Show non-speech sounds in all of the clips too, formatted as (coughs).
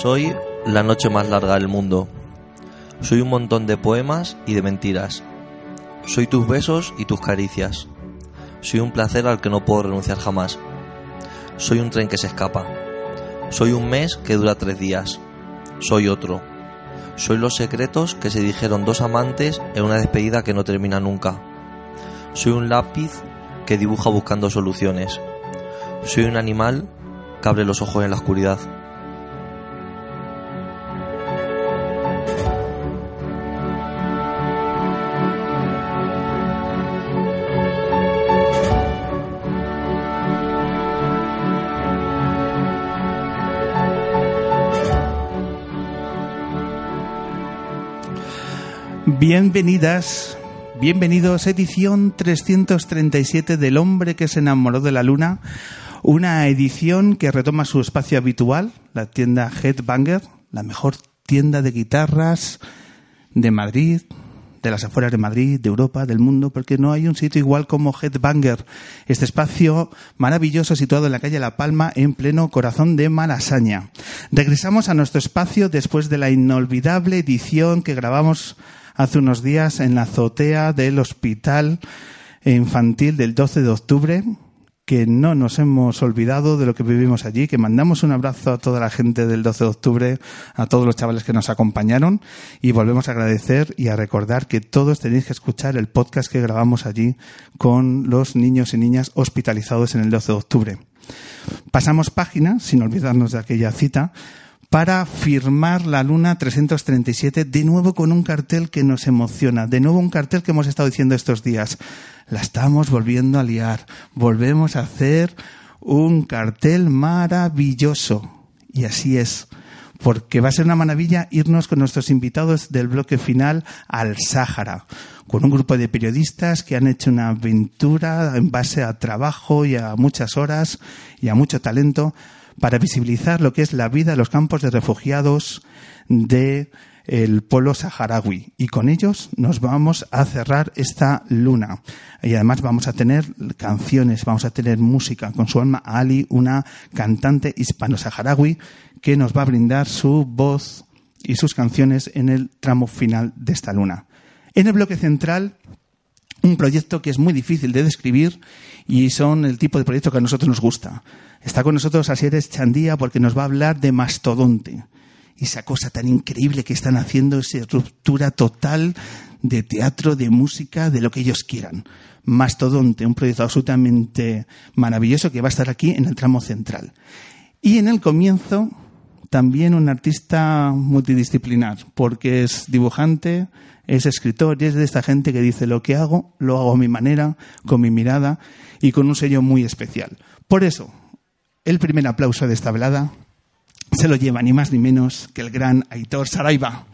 Soy la noche más larga del mundo. Soy un montón de poemas y de mentiras. Soy tus besos y tus caricias. Soy un placer al que no puedo renunciar jamás. Soy un tren que se escapa. Soy un mes que dura tres días. Soy otro. Soy los secretos que se dijeron dos amantes en una despedida que no termina nunca. Soy un lápiz que dibuja buscando soluciones. Soy un animal que abre los ojos en la oscuridad. Bienvenidas, bienvenidos edición 337 del hombre que se enamoró de la luna, una edición que retoma su espacio habitual, la tienda Headbanger, la mejor tienda de guitarras de Madrid, de las afueras de Madrid, de Europa, del mundo, porque no hay un sitio igual como Headbanger, este espacio maravilloso situado en la calle La Palma, en pleno corazón de Malasaña. Regresamos a nuestro espacio después de la inolvidable edición que grabamos hace unos días en la azotea del Hospital Infantil del 12 de octubre, que no nos hemos olvidado de lo que vivimos allí, que mandamos un abrazo a toda la gente del 12 de octubre, a todos los chavales que nos acompañaron y volvemos a agradecer y a recordar que todos tenéis que escuchar el podcast que grabamos allí con los niños y niñas hospitalizados en el 12 de octubre. Pasamos página, sin olvidarnos de aquella cita, para firmar la Luna 337, de nuevo con un cartel que nos emociona, de nuevo un cartel que hemos estado diciendo estos días. La estamos volviendo a liar, volvemos a hacer un cartel maravilloso. Y así es, porque va a ser una maravilla irnos con nuestros invitados del bloque final al Sáhara, con un grupo de periodistas que han hecho una aventura en base a trabajo y a muchas horas y a mucho talento para visibilizar lo que es la vida en los campos de refugiados de el polo saharaui y con ellos nos vamos a cerrar esta luna y además vamos a tener canciones, vamos a tener música con su alma Ali, una cantante hispano-saharaui que nos va a brindar su voz y sus canciones en el tramo final de esta luna. En el bloque central un proyecto que es muy difícil de describir y son el tipo de proyecto que a nosotros nos gusta. Está con nosotros Asieres Chandía porque nos va a hablar de Mastodonte. Esa cosa tan increíble que están haciendo, esa ruptura total de teatro, de música, de lo que ellos quieran. Mastodonte, un proyecto absolutamente maravilloso que va a estar aquí en el tramo central. Y en el comienzo, también un artista multidisciplinar, porque es dibujante, es escritor y es de esta gente que dice lo que hago, lo hago a mi manera, con mi mirada y con un sello muy especial. Por eso, el primer aplauso de esta velada se lo lleva ni más ni menos que el gran Aitor Saraiva.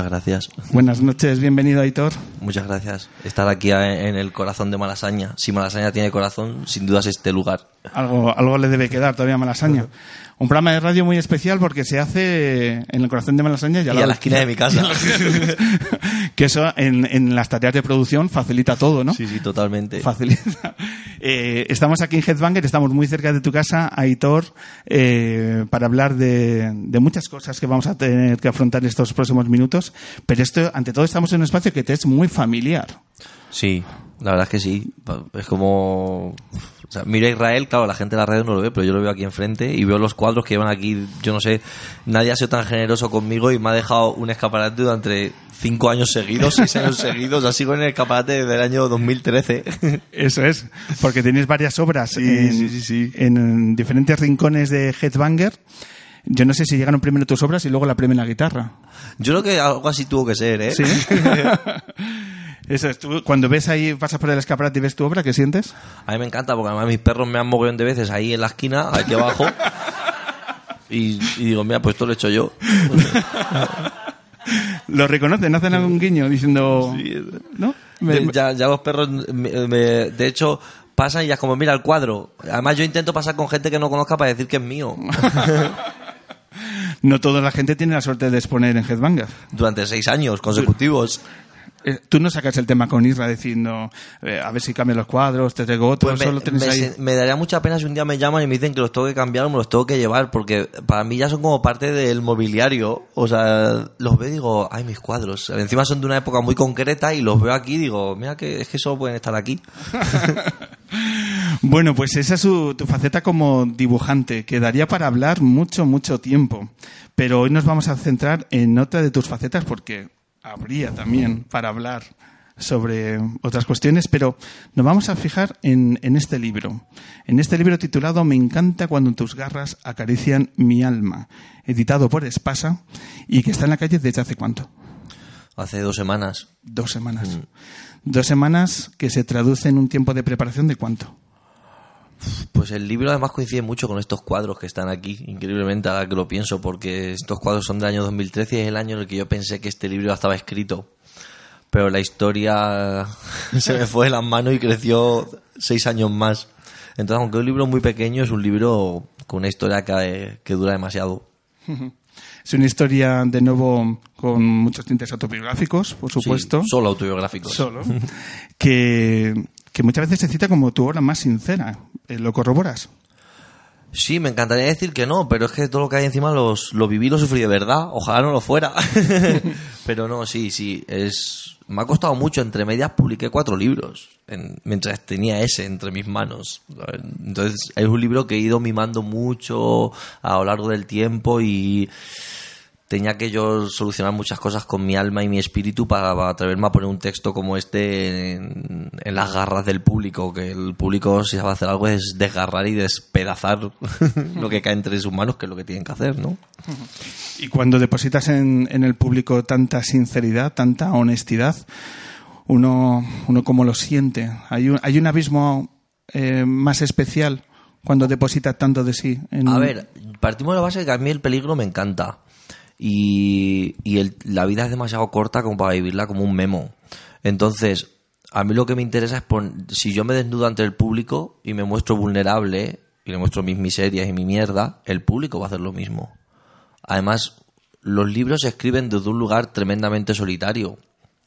Muchas gracias. Buenas noches, bienvenido Aitor. Muchas gracias. Estar aquí en el corazón de Malasaña. Si Malasaña tiene corazón, sin duda es este lugar. Algo, algo le debe quedar todavía a Malasaña. Un programa de radio muy especial porque se hace en el corazón de Malasaña y a la esquina de mi casa. (laughs) Que eso en, en las tareas de producción facilita todo, ¿no? Sí, sí, totalmente. Facilita. Eh, estamos aquí en Headbanger, estamos muy cerca de tu casa, Aitor, eh, para hablar de, de muchas cosas que vamos a tener que afrontar en estos próximos minutos. Pero esto, ante todo, estamos en un espacio que te es muy familiar. Sí, la verdad es que sí. Es como. O sea, miro a Israel, claro, la gente de la radio no lo ve, pero yo lo veo aquí enfrente y veo los cuadros que llevan aquí. Yo no sé, nadie ha sido tan generoso conmigo y me ha dejado un escaparate durante cinco años seguidos, seis años (laughs) seguidos. Así con el escaparate desde el año 2013. Eso es, porque tenéis varias obras en, sí, sí, sí. en diferentes rincones de Headbanger. Yo no sé si llegaron primero tus obras y luego la primera guitarra. Yo creo que algo así tuvo que ser, ¿eh? Sí. (laughs) (laughs) Eso es, tú cuando ves ahí, pasas por el escaparate y ves tu obra, ¿qué sientes? A mí me encanta porque además mis perros me han mogollón de veces ahí en la esquina, aquí abajo. (laughs) Y, y digo, mira, pues esto lo he hecho yo. (laughs) Lo reconocen, hacen algún guiño diciendo, ¿no? Ya, ya los perros, me- me- de hecho, pasan y ya es como, mira el cuadro. Además, yo intento pasar con gente que no conozca para decir que es mío. (laughs) no toda la gente tiene la suerte de exponer en Headbanger. Durante seis años consecutivos. Eh, Tú no sacas el tema con Isra diciendo, eh, a ver si cambian los cuadros, te traigo otro, Pues me, solo tienes me ahí. me daría mucha pena si un día me llaman y me dicen que los tengo que cambiar o me los tengo que llevar, porque para mí ya son como parte del mobiliario. O sea, los veo y digo, ay, mis cuadros. Encima son de una época muy concreta y los veo aquí y digo, mira que es que solo pueden estar aquí. (laughs) (laughs) Bueno, pues esa es su- tu faceta como dibujante, que daría para hablar mucho, mucho tiempo. Pero hoy nos vamos a centrar en otra de tus facetas porque habría también para hablar sobre otras cuestiones, pero nos vamos a fijar en, en este libro. En este libro titulado Me encanta cuando tus garras acarician mi alma, editado por Espasa y que está en la calle desde hace cuánto? Hace dos semanas. Dos semanas. Dos semanas que se traduce en un tiempo de preparación de cuánto? Pues el libro además coincide mucho con estos cuadros que están aquí, increíblemente ahora que lo pienso, porque estos cuadros son del año 2013 y es el año en el que yo pensé que este libro ya estaba escrito. Pero la historia (laughs) se me fue de las manos y creció seis años más. Entonces, aunque es un libro muy pequeño, es un libro con una historia que, que dura demasiado. (laughs) Es una historia, de nuevo, con muchos tintes autobiográficos, por supuesto. Sí, solo autobiográficos. Solo. Que, que muchas veces se cita como tu obra más sincera. Eh, ¿Lo corroboras? Sí, me encantaría decir que no, pero es que todo lo que hay encima los, lo viví, lo sufrí de verdad. Ojalá no lo fuera. (laughs) pero no, sí, sí. Es, me ha costado mucho. Entre medias publiqué cuatro libros en- mientras tenía ese entre mis manos. Entonces es un libro que he ido mimando mucho a lo largo del tiempo y tenía que yo solucionar muchas cosas con mi alma y mi espíritu para, atreverme a poner un texto como este en, en las garras del público, que el público si sabe hacer algo es desgarrar y despedazar (laughs) lo que cae entre sus manos, que es lo que tienen que hacer, ¿no? Y cuando depositas en, en el público tanta sinceridad, tanta honestidad, uno, uno cómo lo siente. Hay un, hay un abismo eh, más especial cuando deposita tanto de sí. En, A ver, partimos de la base de que a mí el peligro me encanta. Y, el- la vida es demasiado corta como para vivirla como un memo. Entonces, a mí lo que me interesa es si yo me desnudo ante el público y me muestro vulnerable y le muestro mis miserias y mi mierda, el público va a hacer lo mismo. Además, los libros se escriben desde un lugar tremendamente solitario.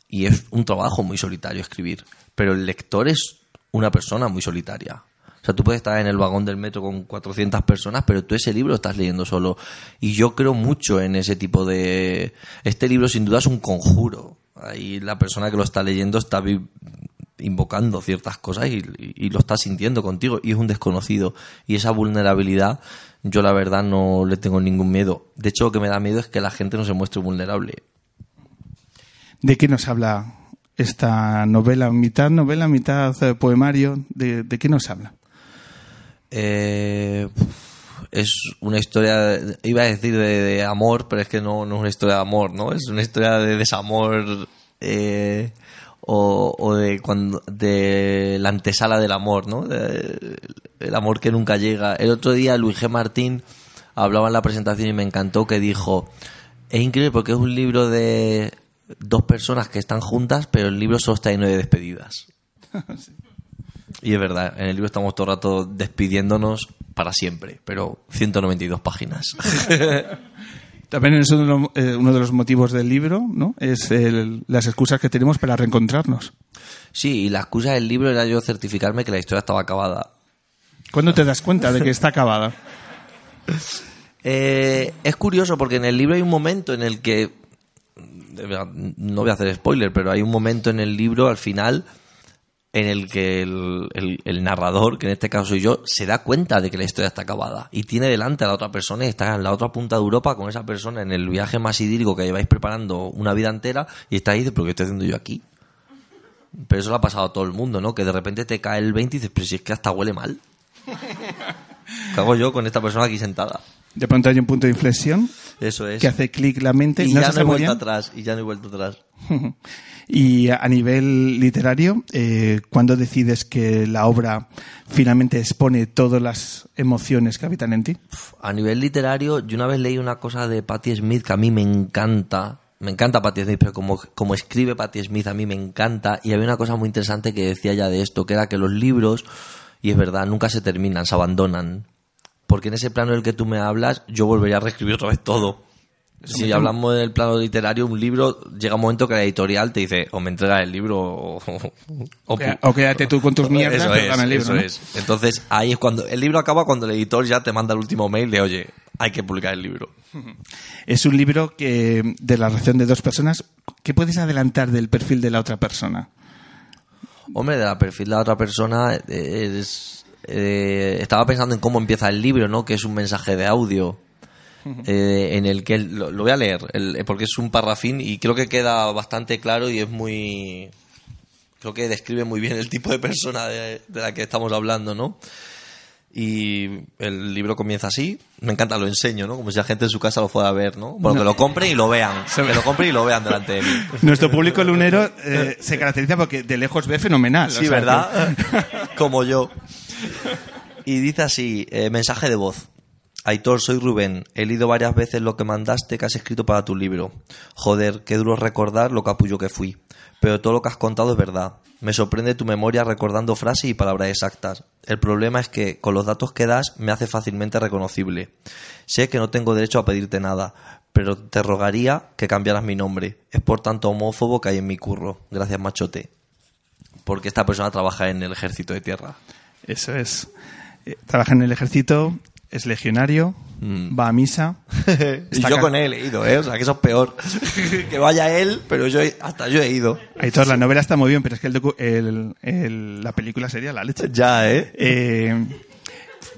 Y es un trabajo muy solitario escribir. Pero el lector es una persona muy solitaria. O sea, tú puedes estar en el vagón del metro con 400 personas, pero tú ese libro estás leyendo solo. Y yo creo mucho en ese tipo de... Este libro sin duda es un conjuro. Ahí la persona que lo está leyendo está invocando ciertas cosas y, lo está sintiendo contigo y es un desconocido. Y esa vulnerabilidad yo la verdad no le tengo ningún miedo. De hecho, lo que me da miedo es que la gente no se muestre vulnerable. ¿De qué nos habla esta novela? Mitad novela, mitad eh, poemario. ¿De, de qué nos habla? Eh, es una historia, iba a decir de, amor, pero es que no, no es una historia de amor, ¿no? Es una historia de desamor eh, o, de cuando de la antesala del amor, ¿no? El amor que nunca llega. El otro día Luis G. Martín hablaba en la presentación y me encantó que dijo, es increíble porque es un libro de dos personas que están juntas, pero el libro solo está lleno de despedidas. (laughs) Y es verdad, en el libro estamos todo el rato despidiéndonos para siempre, pero 192 páginas. (laughs) También es uno, eh, uno de los motivos del libro, ¿no? Es el- las excusas que tenemos para reencontrarnos. Sí, y la excusa del libro era yo certificarme que la historia estaba acabada. ¿Cuándo te das cuenta de que está acabada? (laughs) Eh, es curioso porque en el libro hay un momento en el que. No voy a hacer spoiler, pero hay un momento en el libro al final en el que el, el- el narrador, que en este caso soy yo, se da cuenta de que la historia está acabada y tiene delante a la otra persona y está en la otra punta de Europa con esa persona en el viaje más idílico que lleváis preparando una vida entera y está ahí y dice, pero ¿qué estoy haciendo yo aquí? Pero eso le ha pasado a todo el mundo, ¿no? Que de repente te cae el 20 y dices, pero si es que hasta huele mal. (laughs) ¿Qué hago yo con esta persona aquí sentada? De pronto hay un punto de inflexión Eso es. que hace clic la mente y no ya se no he vuelto atrás. Y ya no he vuelto atrás. (laughs) Y a a nivel literario, eh, ¿cuándo decides que la obra finalmente expone todas las emociones que habitan en ti? A nivel literario, yo una vez leí una cosa de Patti Smith que a mí me encanta. Me encanta Patti Smith, pero como, como escribe Patti Smith a mí me encanta. Y había una cosa muy interesante que decía ya de esto, que era que los libros, y es verdad, nunca se terminan, se abandonan. Porque en ese plano del que tú me hablas, yo volvería a reescribir otra vez todo. Si hablamos del plano literario, un libro, llega un momento que la editorial te dice, o me entregas el libro o... o- o quédate tú con tus mierdas, Eso es, el libro, eso ¿no? es. Entonces, ahí es cuando... El libro acaba cuando el editor ya te manda el último mail de, oye, hay que publicar el libro. Es un libro que de la relación de dos personas. ¿Qué puedes adelantar del perfil de la otra persona? Hombre, de la perfil de la otra persona, eh, es, eh, estaba pensando en cómo empieza el libro, ¿no? Que es un mensaje de audio. eh, en el que él- lo, lo voy a leer el- eh, porque es un parrafín y creo que queda bastante claro y es muy creo que describe muy bien el tipo de persona de, de la que estamos hablando no y el libro comienza así me encanta lo enseño no como si la gente en su casa lo fuera a ver no bueno que lo compren y lo vean que lo compren y lo vean delante de mí Nuestro público lunero eh, se caracteriza porque de lejos ve fenomenal. Sí, o sea, ¿verdad? (laughs) Como yo. (laughs) Y dice así, eh, mensaje de voz. Aitor, soy Rubén. He leído varias veces lo que mandaste que has escrito para tu libro. Joder, qué duro recordar lo capullo que fui. Pero todo lo que has contado es verdad. Me sorprende tu memoria recordando frases y palabras exactas. El problema es que, con los datos que das, me hace fácilmente reconocible. Sé que no tengo derecho a pedirte nada, pero te rogaría que cambiaras mi nombre. Es por tanto homófobo que hay en mi curro. Gracias, machote porque esta persona trabaja en el ejército de tierra. Eso es. Eh, Trabaja en el ejército, es legionario, Mm. va a misa. (laughs) y yo con él he ido, ¿eh? O sea, que eso es peor. (laughs) que vaya él, pero yo he- hasta yo he ido. Aitor, la novela está muy bien, pero es que el docu- el- el- la película sería la leche. Ya, ¿eh? Eh,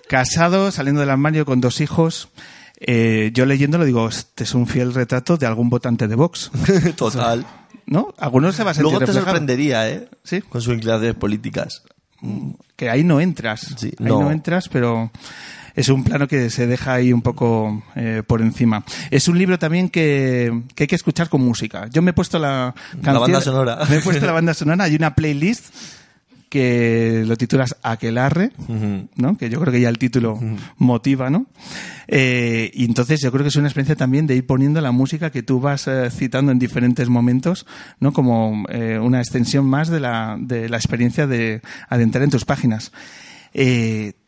casado, saliendo del armario con dos hijos. Eh, yo leyéndolo digo, este es un fiel retrato de algún votante de Vox. (laughs) Total. ¿No? Algunos se va a sentir Luego te reflejado. sorprendería, ¿eh? Sí. Con sus inclinaciones políticas. Que ahí no entras. Sí, ahí no. no. entras, pero es un plano que se deja ahí un poco eh, por encima. Es un libro también que, que hay que escuchar con música. Yo me he puesto la canción- banda sonora. Me he puesto la banda sonora. Hay una playlist que lo titulas Aquelarre, Ujú. ¿no? Que yo creo que ya el título motiva, ¿no? Eh, y entonces yo creo que es una experiencia también de ir poniendo la música que tú vas eh, citando en diferentes momentos, ¿no? Como eh, una extensión más de la, de la experiencia de adentrar en tus páginas.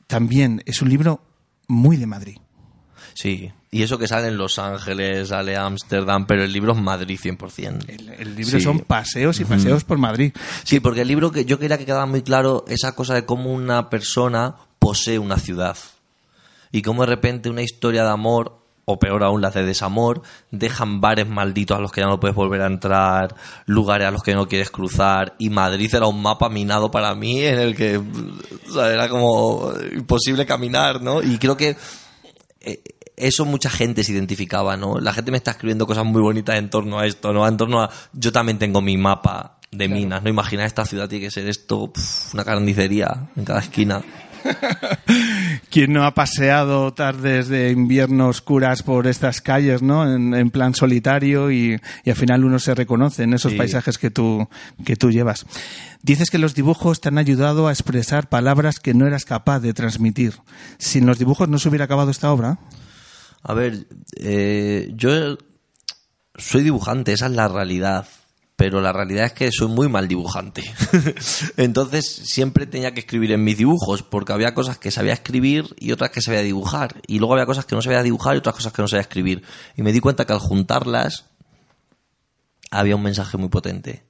También es un libro muy de Madrid. Sí. Y eso que sale en Los Ángeles, sale Ámsterdam, pero el libro es Madrid 100%. El, el libro Sí. son paseos y paseos por Madrid. Sí, porque el libro que yo quería que quedara muy claro esa cosa de cómo una persona posee una ciudad y cómo de repente una historia de amor o peor aún las de desamor dejan bares malditos a los que ya no puedes volver a entrar, lugares a los que no quieres cruzar y Madrid era un mapa minado para mí en el que o sea, era como imposible caminar, ¿no? Y creo que eh, eso mucha gente se identificaba, ¿no? La gente me está escribiendo cosas muy bonitas en torno a esto, ¿no? En torno a... Yo también tengo mi mapa de minas, ¿no? Imaginar esta ciudad tiene que ser esto, pf, una carnicería en cada esquina. (laughs) ¿Quién no ha paseado tardes de invierno oscuras por estas calles, ¿no? En, en plan solitario y, y al final uno se reconoce en esos Sí. paisajes que tú, que tú llevas. Dices que los dibujos te han ayudado a expresar palabras que no eras capaz de transmitir. Sin los dibujos no se hubiera acabado esta obra. A ver, eh, yo soy dibujante, esa es la realidad. pero la realidad es que soy muy mal dibujante. (laughs) Entonces siempre tenía que escribir en mis dibujos, porque había cosas que sabía escribir y otras que sabía dibujar. Y luego había cosas que no sabía dibujar y otras cosas que no sabía escribir. Y me di cuenta que al juntarlas había un mensaje muy potente.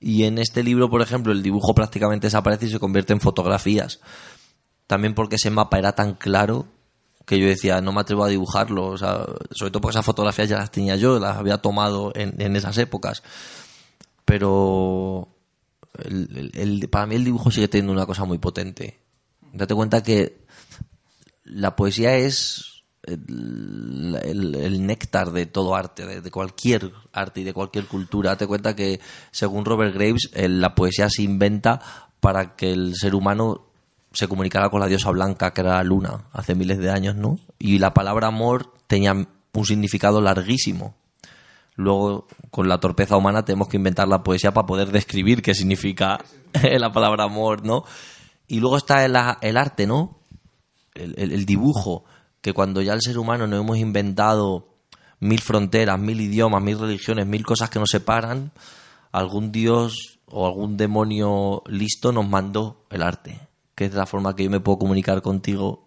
Y en este libro, por ejemplo, el dibujo prácticamente desaparece y se convierte en fotografías. También porque ese mapa era tan claro que yo decía, no me atrevo a dibujarlo. O sea, sobre todo porque esas fotografías ya las tenía yo, las había tomado en, en esas épocas. Pero el- para mí el dibujo sigue teniendo una cosa muy potente. Date cuenta que la poesía es el, néctar de todo arte, de, cualquier arte y de cualquier cultura. Date cuenta que, según Robert Graves, la poesía se inventa para que el ser humano se comunicara con la diosa blanca, que era la luna, hace miles de años, ¿no? Y la palabra amor tenía un significado larguísimo. Luego, con la torpeza humana, tenemos que inventar la poesía para poder describir qué significa (laughs) la palabra amor, ¿no? Y luego está el, arte, ¿no? El, el- el dibujo, que cuando ya el ser humano nos hemos inventado mil fronteras, mil idiomas, mil religiones, mil cosas que nos separan, algún dios o algún demonio listo nos mandó el arte, que es la forma que yo me puedo comunicar contigo,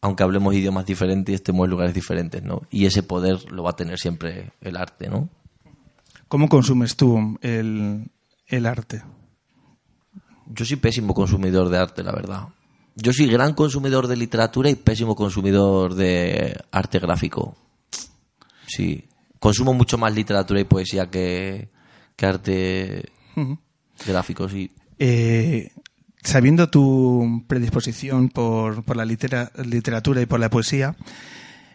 aunque hablemos idiomas diferentes y estemos en lugares diferentes, ¿no? Y ese poder lo va a tener siempre el arte, ¿no? ¿Cómo consumes tú el, el arte? Yo soy pésimo consumidor de arte, la verdad. Yo soy gran consumidor de literatura y pésimo consumidor de arte gráfico. Sí. Consumo mucho más literatura y poesía que, que arte gráfico, sí. Eh, sabiendo tu predisposición por, por la litera- literatura y por la poesía,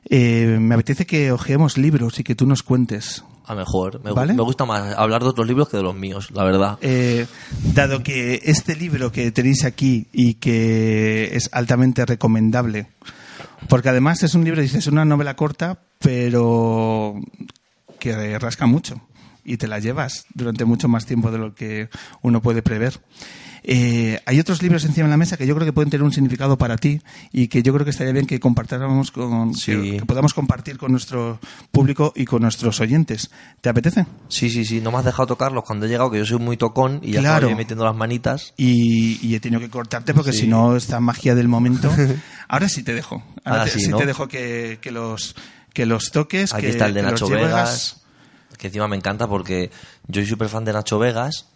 eh, me apetece que ojeemos libros y que tú nos cuentes. A mejor. Me, gu- ¿Vale? me gusta más hablar de otros libros que de los míos, la verdad. Eh, dado que este libro que tenéis aquí y que es altamente recomendable, porque además es un libro, dices, una novela corta, pero que rasca mucho y te la llevas durante mucho más tiempo de lo que uno puede prever. Eh, hay otros libros encima de la mesa que yo creo que pueden tener un significado para ti y que yo creo que estaría bien que compartáramos con, Sí. que, que podamos compartir con nuestro público y con nuestros oyentes. ¿Te apetece? Sí, sí, sí. No me has dejado tocarlos cuando he llegado, que yo soy muy tocón y ya Claro. estaba yo metiendo las manitas. y, y he tenido que cortarte porque Sí. si no esta magia del momento (laughs) ahora sí te dejo ahora Ahora te- sí, te dejo que, que los que los toques Aquí que, está el de Nacho. Vegas, que encima me encanta porque yo soy súper fan de Nacho Vegas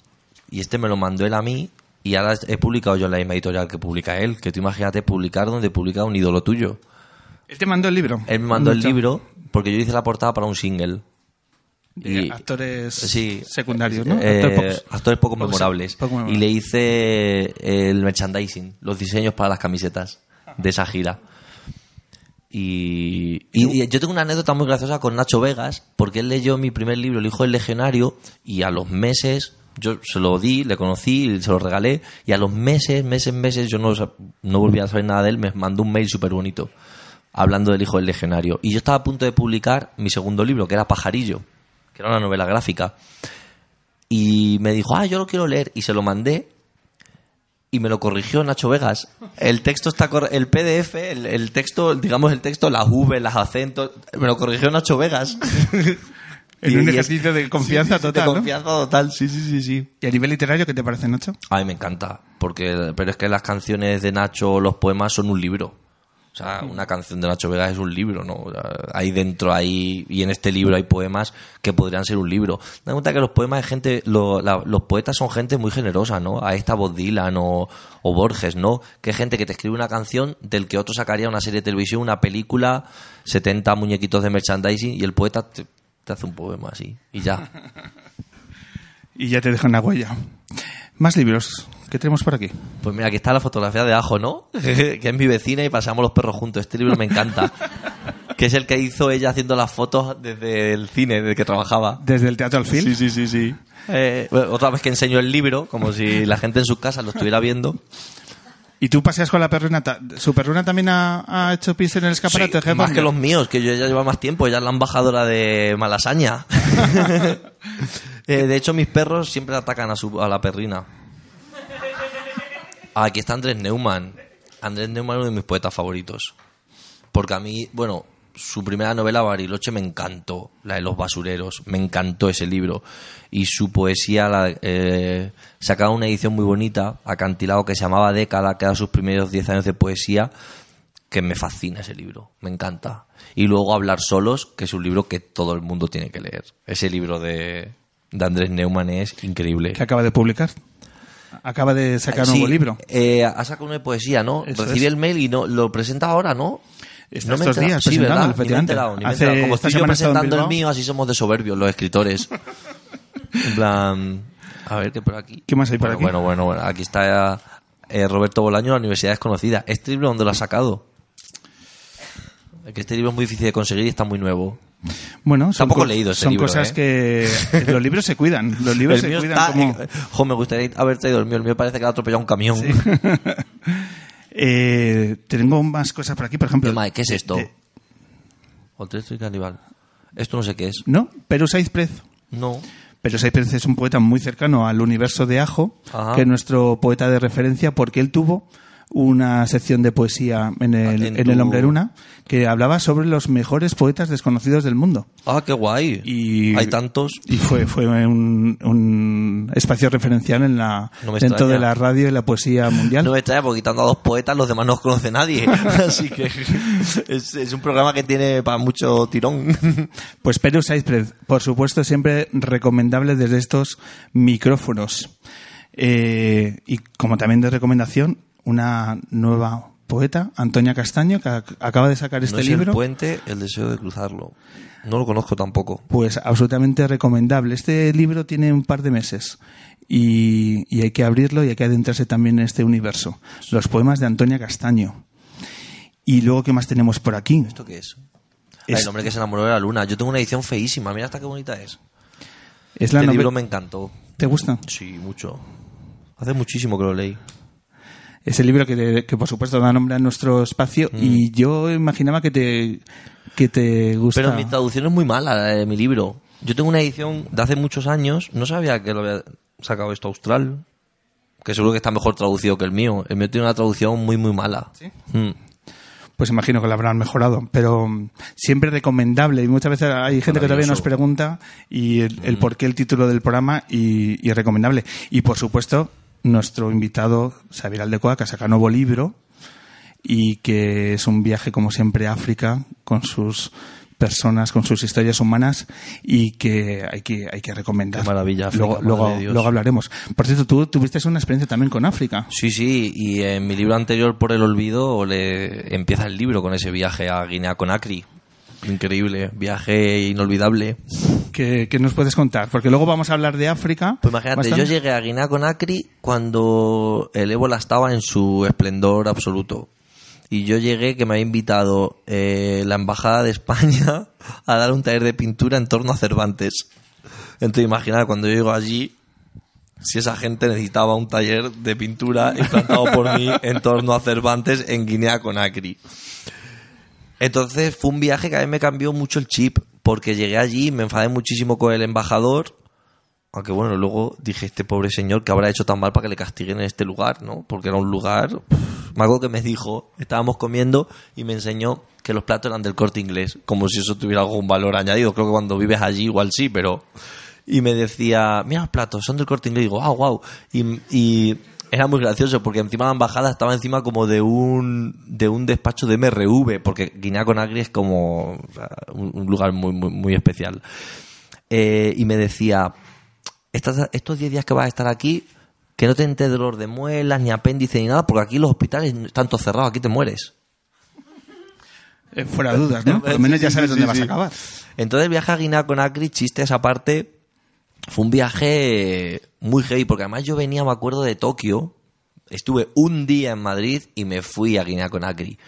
y este me lo mandó él a mí y ahora he publicado yo en la misma editorial que publica él. Que tú imagínate publicar donde publica un ídolo tuyo. él te mandó el libro Él me mandó el libro porque yo hice la portada para un single. Y- actores Sí. secundarios no Eh, actores pocos. actores poco Pocos- memorables. poco Y le hice el merchandising, los diseños para las camisetas de esa gira. Y, y- y yo tengo una anécdota muy graciosa con Nacho Vegas, porque él leyó mi primer libro, El Hijo del Legionario, y a los meses yo se lo di, le conocí, se lo regalé, y a los meses, meses, meses, yo no, no volví a saber nada de él, me mandó un mail súper bonito, hablando del Hijo del Legionario. Y yo estaba a punto de publicar mi segundo libro, que era Pajarillo, que era una novela gráfica. Y me dijo, ah, yo lo quiero leer. Y se lo mandé. Y me lo corrigió Nacho Vegas. El texto está cor- el PDF, el, el texto, digamos el texto, las V, las acentos, me lo corrigió Nacho Vegas. (laughs) en Y- un y es- ejercicio de (laughs) confianza total De ¿no? confianza total, sí, sí, sí, sí. y a nivel literario qué te parece Nacho A mí me encanta, porque, pero es que las canciones de Nacho, los poemas son un libro. O sea, una canción de Nacho Vegas es un libro, ¿no? O sea, Ahí dentro, ahí, y en este libro hay poemas que podrían ser un libro. Me cuenta que los poemas de gente, lo- la- los poetas son gente muy generosa, ¿no? A esta Bob Dylan o, o Borges, ¿no? Que gente que te escribe una canción del que otro sacaría una serie de televisión, una película, 70 muñequitos de merchandising, y el poeta te, te hace un poema así, y ya. (laughs) y ya te dejo una huella más libros ¿qué tenemos por aquí? Pues mira, aquí está la fotografía de Ajo, ¿no? (laughs) que es mi vecina y pasamos los perros juntos. Este libro me encanta. (laughs) que es el que hizo ella haciendo las fotos desde el cine, desde que trabajaba. desde el teatro al film sí, sí, sí. Eh, bueno, otra vez que enseño el libro, como si la gente en sus casas lo estuviera viendo. Y tú paseas con la perruna su perruna también ha, ha hecho pis en el escaparate Sí, más que los míos, que yo ya llevo más tiempo, ella es la embajadora de Malasaña. (laughs) Eh, de hecho, mis perros siempre atacan a, su, a la perrina. Ah, Aquí está Andrés Neumann. Andrés Neumann es uno de mis poetas favoritos. Porque a mí, bueno, su primera novela, Bariloche, me encantó, la de los basureros, me encantó ese libro. Y su poesía, la, eh, sacaba una edición muy bonita, acantilado, que se llamaba Década, que era sus primeros 10 años de poesía, que me fascina ese libro, me encanta. Y luego Hablar Solos, que es un libro que todo el mundo tiene que leer. Ese libro de, de Andrés Neumann es increíble. que acaba de publicar. Acaba de sacar un Sí, nuevo libro. eh, ha sacado una poesía, ¿no? Eso Recibí es. el mail y no lo presenta ahora, ¿no? Está No me estos enterado. días sí, ¿verdad? Ni me he enterado, ni me he Hace- enterado. Como estoy yo presentando el mío, así somos de soberbios los escritores. (laughs) en plan, a ver qué por aquí. ¿Qué más hay por bueno, aquí? Bueno, bueno, bueno. Aquí está eh, Roberto Bolaño, la Universidad Desconocida. ¿Este libro dónde lo ha sacado? Es que este libro es muy difícil de conseguir y está muy nuevo. Bueno, son, Tampoco co- he leído este son libro, cosas ¿eh? que (laughs) los libros se cuidan. Los libros El se mío cuidan está- como... jo, me gustaría haber traído el mío. El mío parece que ha atropellado un camión. (laughs) Eh, tengo más cosas por aquí, por ejemplo. Emma, ¿Qué es esto? de- Hotel Street Carnival. Esto no sé qué es. ¿No? Pero Saiz Prez. No. Pero Saiz Prez es un poeta muy cercano al universo de Ajo, Ajá. que es nuestro poeta de referencia, porque él tuvo una sección de poesía en el, En el Hombre Luna que hablaba sobre los mejores poetas desconocidos del mundo. Ah, qué guay. Y, Hay tantos. Y fue, fue un, un espacio referencial en la, No dentro extraña. de la radio y la poesía mundial. No me extraña porque quitando a dos poetas los demás no los conoce nadie. (laughs) (laughs) Así que es, es un programa que tiene para mucho tirón. (laughs) Pues Perus Iceberg, por supuesto, siempre recomendable desde estos micrófonos. Eh, y como también de recomendación, una nueva poeta, Antonia Castaño, que ac- acaba de sacar este no es libro. el puente, el deseo de cruzarlo. No lo conozco tampoco. Pues absolutamente recomendable. Este libro tiene un par de meses y, y hay que abrirlo y hay que adentrarse también en este universo. Los poemas de Antonia Castaño. Y luego, ¿qué más tenemos por aquí? ¿Esto qué es? Es- Ay, el hombre que se enamoró de la luna. Yo tengo una edición feísima. Mira hasta qué bonita es. Es la Este libro me encantó. ¿Te gusta? Sí, mucho. Hace muchísimo que lo leí. Es el libro que, que, por supuesto da nombre a nuestro espacio Mm. y yo imaginaba que te, que te gusta. Pero mi traducción es muy mala, la de mi libro. Yo tengo una edición de hace muchos años. No sabía que lo había sacado esto austral. Que seguro que está mejor traducido que el mío. El mío tiene una traducción muy, muy mala. Mm. Pues imagino que lo habrán mejorado, pero mm, siempre recomendable. Y muchas veces hay gente que todavía nos pregunta y el, el por qué el título del programa y, y recomendable. Y por supuesto, nuestro invitado, Xavier Aldecoa, que saca nuevo libro y que es un viaje, como siempre, a África con sus personas, con sus historias humanas y que hay que, hay que recomendar. Qué maravilla, África, luego, luego, de Dios. luego hablaremos. Por cierto, tú tuviste una experiencia también con África. Sí, sí, y en mi libro anterior, Por el Olvido, le empieza el libro con ese viaje a Guinea-Conakry. Increíble, viaje inolvidable. ¿Qué, qué nos puedes contar? Porque luego vamos a hablar de África. Pues imagínate, bastante. yo llegué a Guinea-Conakry cuando el ébola estaba en su esplendor absoluto. Y yo llegué que me había invitado eh, la Embajada de España (laughs) a dar un taller de pintura en torno a Cervantes. Entonces, imaginar cuando yo llego allí, si esa gente necesitaba un taller de pintura implantado por mí (laughs) en torno a Cervantes en Guinea-Conakry. Entonces fue un viaje que a mí me cambió mucho el chip, porque llegué allí, me enfadé muchísimo con el embajador, aunque bueno, luego dije, este pobre señor que habrá hecho tan mal para que le castiguen en este lugar, ¿no? Porque era un lugar, me acuerdo que me dijo, estábamos comiendo y me enseñó que los platos eran del corte inglés, como si eso tuviera algún valor añadido, creo que cuando vives allí igual sí, pero... Y me decía, mira los platos, son del corte inglés, y digo, ah, wow, y era muy gracioso porque encima la embajada estaba encima como de un de un despacho de MRV porque Guinea Conakry es como o sea, un, un lugar muy muy, muy especial Eh, y me decía "Estas- estos 10 días que vas a estar aquí que no te entere dolor de muelas ni apéndice ni nada porque aquí los hospitales están todos cerrados aquí te mueres Eh, fuera de dudas, ¿no? (laughs) Por lo menos ya sabes dónde vas a acabar. Entonces el viaje a Guinea Conakry, chiste esa parte, fue un viaje muy heavy, porque además yo venía, me acuerdo, de Tokio, estuve un día en Madrid y me fui a Guinea Conakry.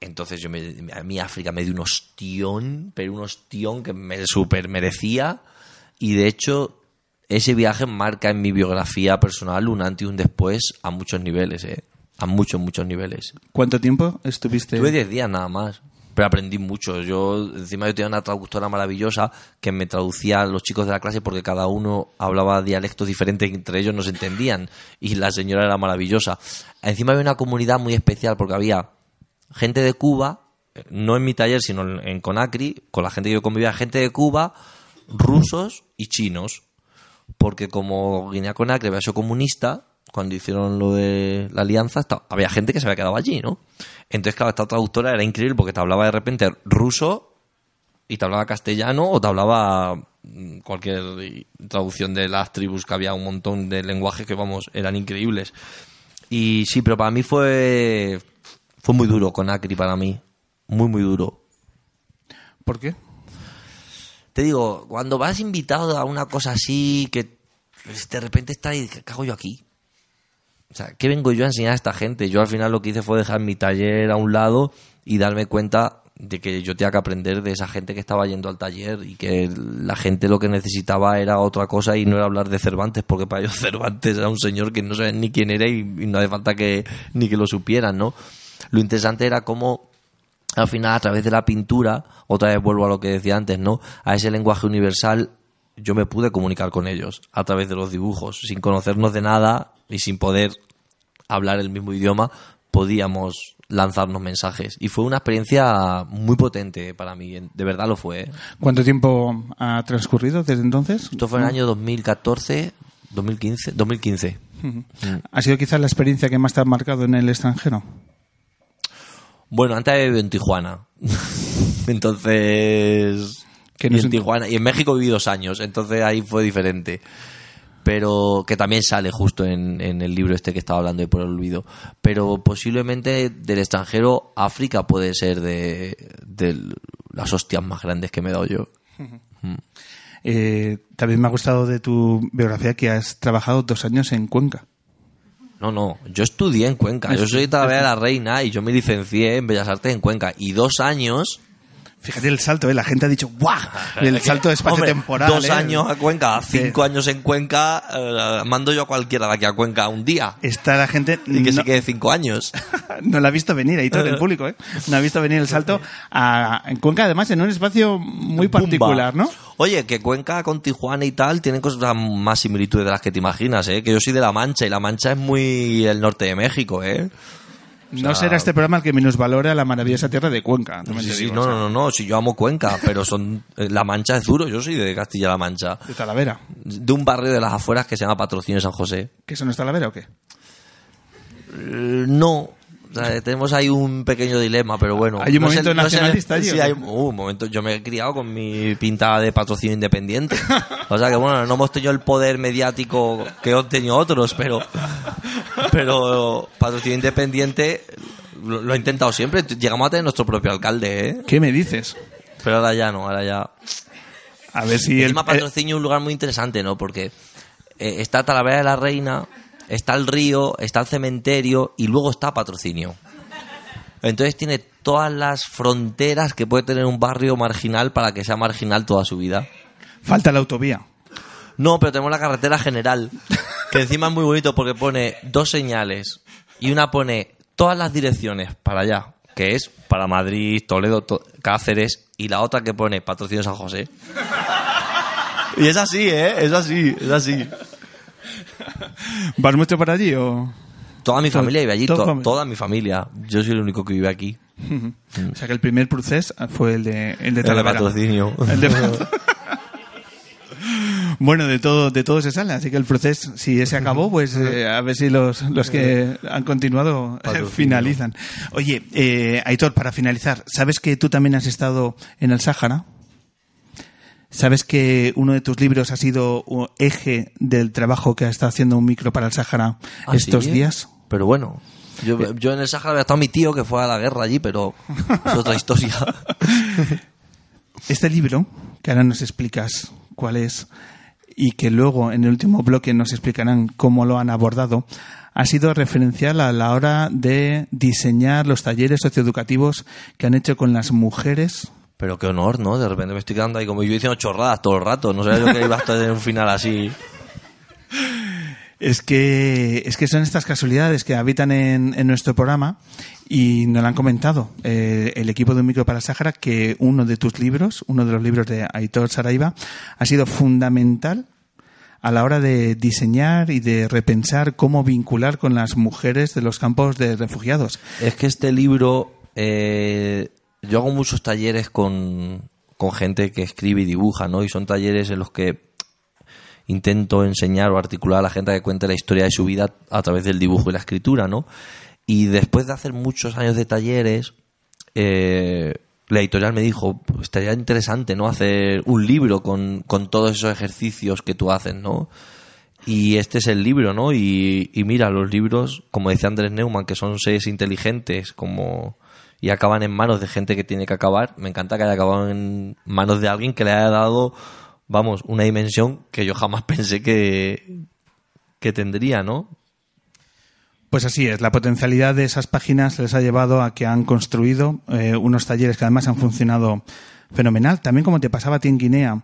Entonces yo me, a mí África me dio un ostión, pero un ostión que me super merecía. Y de hecho, ese viaje marca en mi biografía personal un antes y un después a muchos niveles, ¿eh? A muchos, muchos niveles. ¿Cuánto tiempo estuviste? Estuve 10 días nada más, pero aprendí mucho. Yo, encima yo tenía una traductora maravillosa que me traducía a los chicos de la clase porque cada uno hablaba dialectos diferentes entre ellos no se entendían. Y la señora era maravillosa. Encima había una comunidad muy especial porque había gente de Cuba, no en mi taller, sino en, en Conacri, con la gente que yo convivía, gente de Cuba, rusos y chinos. Porque como Guinea Conakry había sido comunista, cuando hicieron lo de la alianza, esta- había gente que se había quedado allí, ¿no? Entonces, claro, esta traductora era increíble porque te hablaba de repente ruso y te hablaba castellano o te hablaba mm, cualquier traducción de las tribus que había un montón de lenguajes que vamos eran increíbles y sí pero para mí fue fue muy duro con Acri para mí muy muy duro ¿Por qué? te digo cuando vas invitado a una cosa así que pues, de repente está ahí ¿qué hago yo aquí? O sea, ¿qué vengo yo a enseñar a esta gente? Yo al final lo que hice fue dejar mi taller a un lado y darme cuenta de que yo tenía que aprender de esa gente que estaba yendo al taller y que la gente lo que necesitaba era otra cosa y no era hablar de Cervantes, porque para ellos (laughs) Cervantes era un señor que no sabían ni quién era y, y no hace falta que ni que lo supieran, ¿no? Lo interesante era cómo al final a través de la pintura, otra vez vuelvo a lo que decía antes, ¿no? A ese lenguaje universal yo me pude comunicar con ellos a través de los dibujos, sin conocernos de nada y sin poder hablar el mismo idioma, podíamos lanzarnos mensajes. Y fue una experiencia muy potente para mí, de verdad lo fue. ¿eh? ¿Cuánto tiempo ha transcurrido desde entonces? Esto fue en el año 2014, 2015, 2015. ¿Ha sido quizás la experiencia que más te ha marcado en el extranjero? Bueno, antes había vivido en Tijuana. (laughs) entonces. Que y en Tijuana. Y en México viví dos años, entonces ahí fue diferente. Pero que también sale justo en, en el libro este que estaba hablando de por el olvido. Pero posiblemente del extranjero, África puede ser de, de las hostias más grandes que me he dado yo. (laughs) Eh, también me ha gustado de tu biografía que has trabajado dos años en Cuenca. No, no, yo estudié en Cuenca. Yo soy de la Reina y yo me licencié en Bellas Artes en Cuenca. Y dos años Fíjate el salto, ¿eh? La gente ha dicho ¡guau! El salto espacio-temporal. Dos ¿eh? años a Cuenca, cinco años en Cuenca, eh, mando yo a cualquiera de aquí a Cuenca un día. Está la gente... Y que no, se quede cinco años. (laughs) no la ha visto venir, ahí todo el (laughs) público, ¿eh? No ha visto venir el salto a, en Cuenca, además, en un espacio muy particular. ¿no? Oye, que Cuenca con Tijuana y tal tienen cosas más similitudes de las que te imaginas, ¿eh? Que yo soy de La Mancha y La Mancha es muy el norte de México, ¿eh? No será este programa el que minusvalora la maravillosa tierra de Cuenca. Sí, digo, no, o sea, no, no, no, si yo amo Cuenca, pero son eh, La Mancha es duro, yo soy de Castilla-La Mancha, De Talavera. de un barrio de las afueras que se llama Patrocinio San José. ¿Que eso no es Talavera o qué? Eh, no. O sea, tenemos ahí un pequeño dilema, pero bueno. Hay un No momento el- no es el- nacionalista allí, ¿o Sí, hay uh, un momento. Yo me he criado con mi pinta de patrocinio independiente. (laughs) O sea que bueno, no hemos tenido el poder mediático que han tenido otros, pero. Pero patrocinio independiente lo, lo he intentado siempre. Llegamos a tener nuestro propio alcalde, ¿eh? ¿Qué me dices? Pero ahora ya no, ahora ya. A ver si el, Encima patrocinio es un lugar muy interesante, ¿no? Porque eh, está Talavera de la Reina, está el río, está el cementerio y luego está patrocinio. Entonces tiene todas las fronteras que puede tener un barrio marginal para que sea marginal toda su vida. falta la autovía. No, pero tenemos la carretera general, (laughs) que encima es muy bonito porque pone dos señales y una pone todas las direcciones para allá, que es para Madrid, Toledo, To- Cáceres, y la otra que pone patrocinio San José. Y es así, ¿eh? Es así, es así. ¿Vas mucho por allí o...? Toda mi familia vive allí, todo to- familia. toda mi familia. Yo soy el único que vive aquí. (laughs) O sea que el primer procés fue el de, el de El de patrocinio. El de- (laughs) bueno, de todo, de todo se sale, así que el proceso, si ese acabó, pues eh, a ver si los, los que han continuado eh, finalizan. Oye, eh, Aitor, para finalizar, ¿sabes que tú también has estado en el Sáhara? ¿Sabes que uno de tus libros ha sido eje del trabajo que ha estado haciendo un micro para el Sáhara ¿Ah, estos sí? días? Pero bueno, yo, yo en el Sáhara había estado mi tío que fue a la guerra allí, pero es otra historia. (laughs) Este libro, que ahora nos explicas cuál es y que luego en el último bloque nos explicarán cómo lo han abordado, ha sido referencial a la hora de diseñar los talleres socioeducativos que han hecho con las mujeres. Pero qué honor, ¿no? De repente me estoy quedando ahí como yo diciendo chorradas todo el rato. No sabía yo que iba a estar en un final así. Es que, es que son estas casualidades que habitan en, en nuestro programa y nos lo han comentado eh, el equipo de Un Micro para Sáhara que uno de tus libros, uno de los libros de Aitor Saraiva, ha sido fundamental a la hora de diseñar y de repensar cómo vincular con las mujeres de los campos de refugiados. Es que este libro eh, yo hago muchos talleres con, con gente que escribe y dibuja, ¿no? Y son talleres en los que intento enseñar o articular a la gente que cuente la historia de su vida a través del dibujo y la escritura, ¿no? Y después de hacer muchos años de talleres, eh, la editorial me dijo, "Pues estaría interesante, ¿no? Hacer un libro con, con todos esos ejercicios que tú haces, ¿no? Y este es el libro, ¿no? Y, mira, los libros, como decía Andrés Neumann, que son seres inteligentes, como y acaban en manos de gente que tiene que acabar. Me encanta que haya acabado en manos de alguien que le haya dado, vamos, una dimensión que yo jamás (laughs) pensé que, que tendría, ¿no? Pues así es, la potencialidad de esas páginas les ha llevado a que han construido eh, unos talleres que además han funcionado fenomenal. También como te pasaba a ti en Guinea,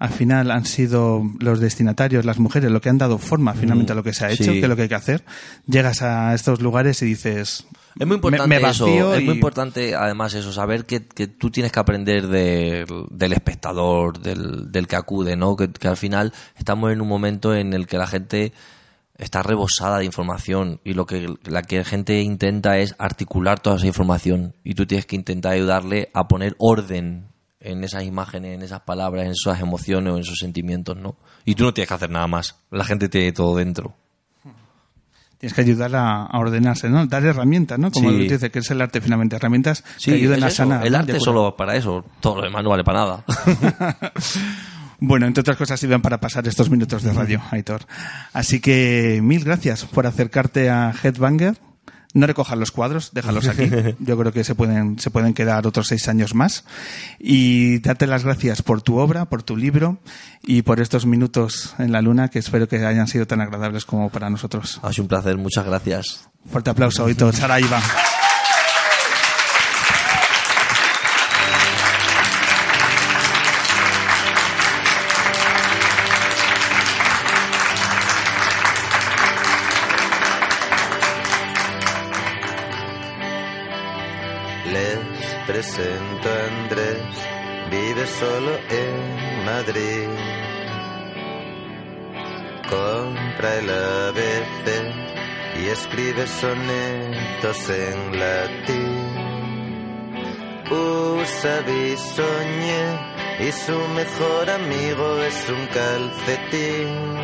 al final han sido los destinatarios, las mujeres, lo que han dado forma finalmente a lo que se ha hecho, sí. que es lo que hay que hacer. Llegas a estos lugares y dices... Es muy importante me, me eso, es muy importante además eso, saber que, que tú tienes que aprender del, del espectador, del, del que acude, ¿no? Que, que al final estamos en un momento en el que la gente está rebosada de información y lo que la que la gente intenta es articular toda esa información y tú tienes que intentar ayudarle a poner orden en esas imágenes, en esas palabras, en esas emociones o en esos sentimientos, ¿no? Y tú no tienes que hacer nada más. La gente tiene todo dentro. Tienes que ayudar a, a ordenarse, ¿no? Dar herramientas, ¿no? Como Sí. tú dices, que es el arte finalmente. Herramientas Sí, que ayuden es a eso. sanar. El arte solo para eso. Todo lo demás no vale para nada. (laughs) Bueno, entre otras cosas sirven para pasar estos minutos de radio, Aitor. Así que mil gracias por acercarte a Headbanger. No recojas los cuadros, déjalos aquí. (laughs) Yo creo que se pueden, se pueden quedar otros seis años más. Y darte las gracias por tu obra, por tu libro y por estos minutos en la luna que espero que hayan sido tan agradables como para nosotros. Ha sido un placer, muchas gracias. Fuerte aplauso, Aitor. Saraiva. Les Compra el ABC y escribe sonetos en latín. Usa bisoñé y su mejor amigo es un calcetín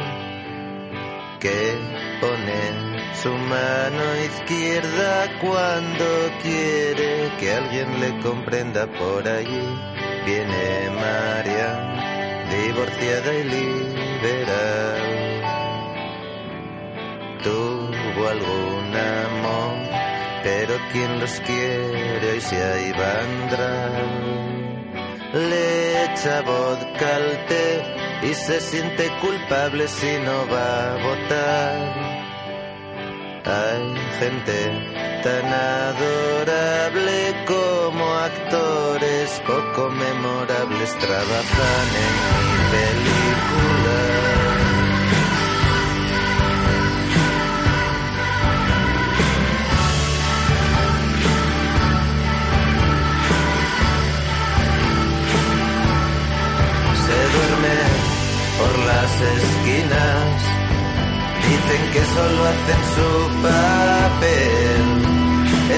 que pone su mano izquierda cuando quiere que alguien le comprenda por allí. Viene María, divorciada y liberal. Tuvo algún amor, pero quien los quiere hoy se ha Ivandral. Le echa vodka al té y se siente culpable si no va a votar. Hay gente tan adorable como actores poco memorables trabajan en mi película. Las esquinas Dicen que solo hacen su papel,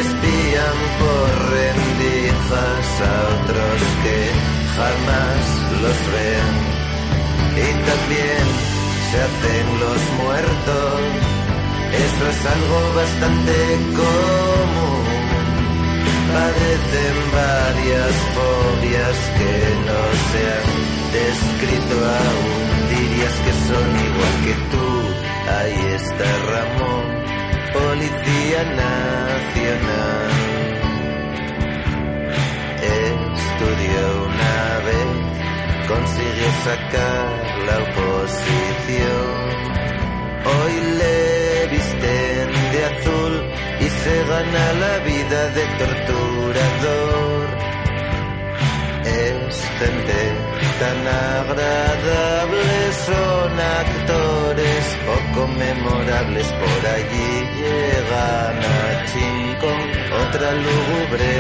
espían por rendijas a otros que jamás los ven. Y también se hacen los muertos, eso es algo bastante común. Padecen varias fobias que no se han descrito aún, dirías que son igual que tú. Ahí está Ramón, Policía Nacional. Estudió una vez, consiguió sacar la oposición. Hoy le visten de azul y se gana la vida de torturador. Es tan agradable, son actores poco memorables. Por allí llegan a Chincón, otra lúgubre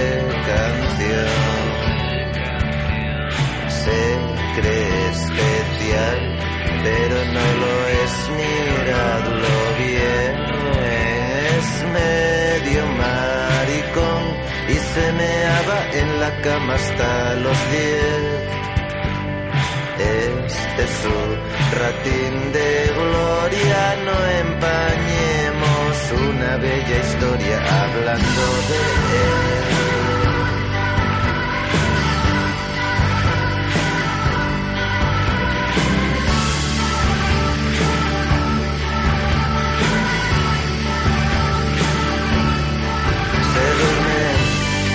canción. Se cree especial, pero no lo es, miradlo bien. Es medio maricón y se meaba en la cama hasta los diez. Este es su ratín de gloria, no empañemos una bella historia hablando de él. Se duermen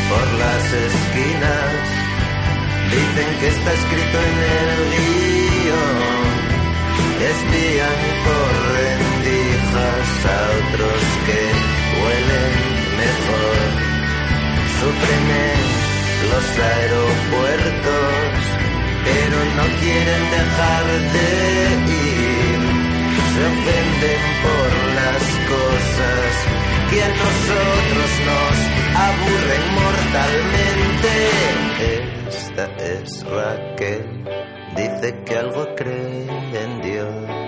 por las esquinas, dicen que está escrito en el guion. Espían por rendijas a otros que huelen mejor. Sufren en los aeropuertos, pero no quieren dejar de ir. Se ofenden por las cosas que a nosotros nos aburren mortalmente. Esta es Raquel, dice que algo cree en Dios.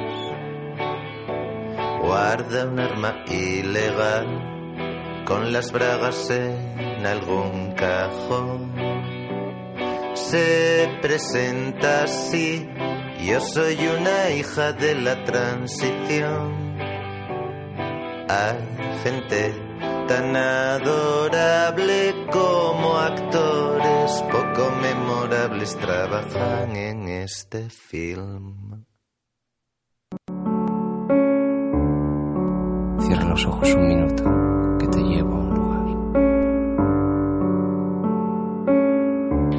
Guarda un arma ilegal con las bragas en algún cajón. Se presenta así, yo soy una hija de la transición. Hay gente tan adorable como actores poco memorables trabajan en este film. Cierra los ojos un minuto, que te llevo a un lugar.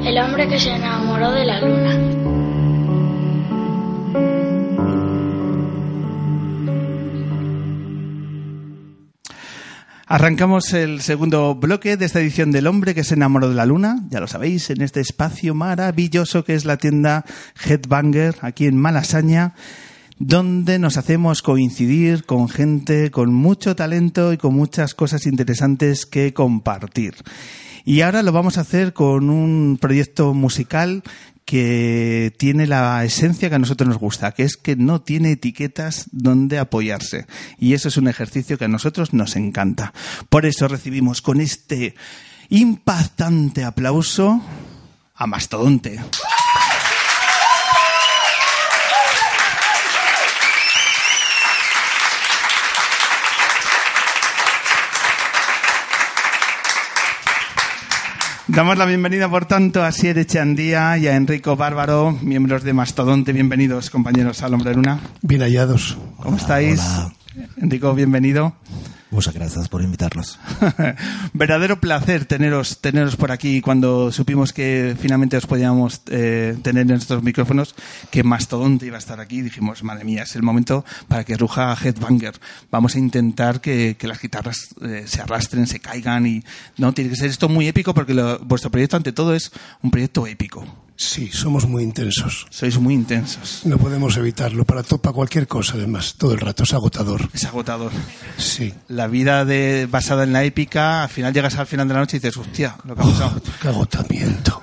El hombre que se enamoró de la luna. Arrancamos el segundo bloque de esta edición del hombre que se enamoró de la luna, ya lo sabéis, en este espacio maravilloso que es la tienda Headbanger aquí en Malasaña, donde nos hacemos coincidir con gente con mucho talento y con muchas cosas interesantes que compartir. Y ahora lo vamos a hacer con un proyecto musical que tiene la esencia que a nosotros nos gusta, que es que no tiene etiquetas donde apoyarse. Y eso es un ejercicio que a nosotros nos encanta. Por eso recibimos con este impactante aplauso a Mastodonte. Damos la bienvenida, por tanto, a Siere Chandía y a Enrico Bárbaro, miembros de Mastodonte. Bienvenidos, compañeros, al Hombre Luna. Bien hallados. ¿Cómo estáis? Hola. Enrico, bienvenido. Muchas gracias por invitarnos. (laughs) Verdadero placer teneros, teneros por aquí cuando supimos que finalmente os podíamos eh, tener en nuestros micrófonos, que Mastodonte iba a estar aquí. Dijimos, madre mía, es el momento para que ruja Headbanger. Vamos a intentar que, que las guitarras eh, se arrastren, se caigan y no tiene que ser esto muy épico porque lo- vuestro proyecto ante todo es un proyecto épico. Sí, somos muy intensos. Sois muy intensos. No podemos evitarlo. Para, to- para cualquier cosa, además. Todo el rato es agotador. Es agotador. Sí. La vida de, basada en la épica, al final llegas al final de la noche y dices, hostia, lo que ha pasado. Qué agotamiento.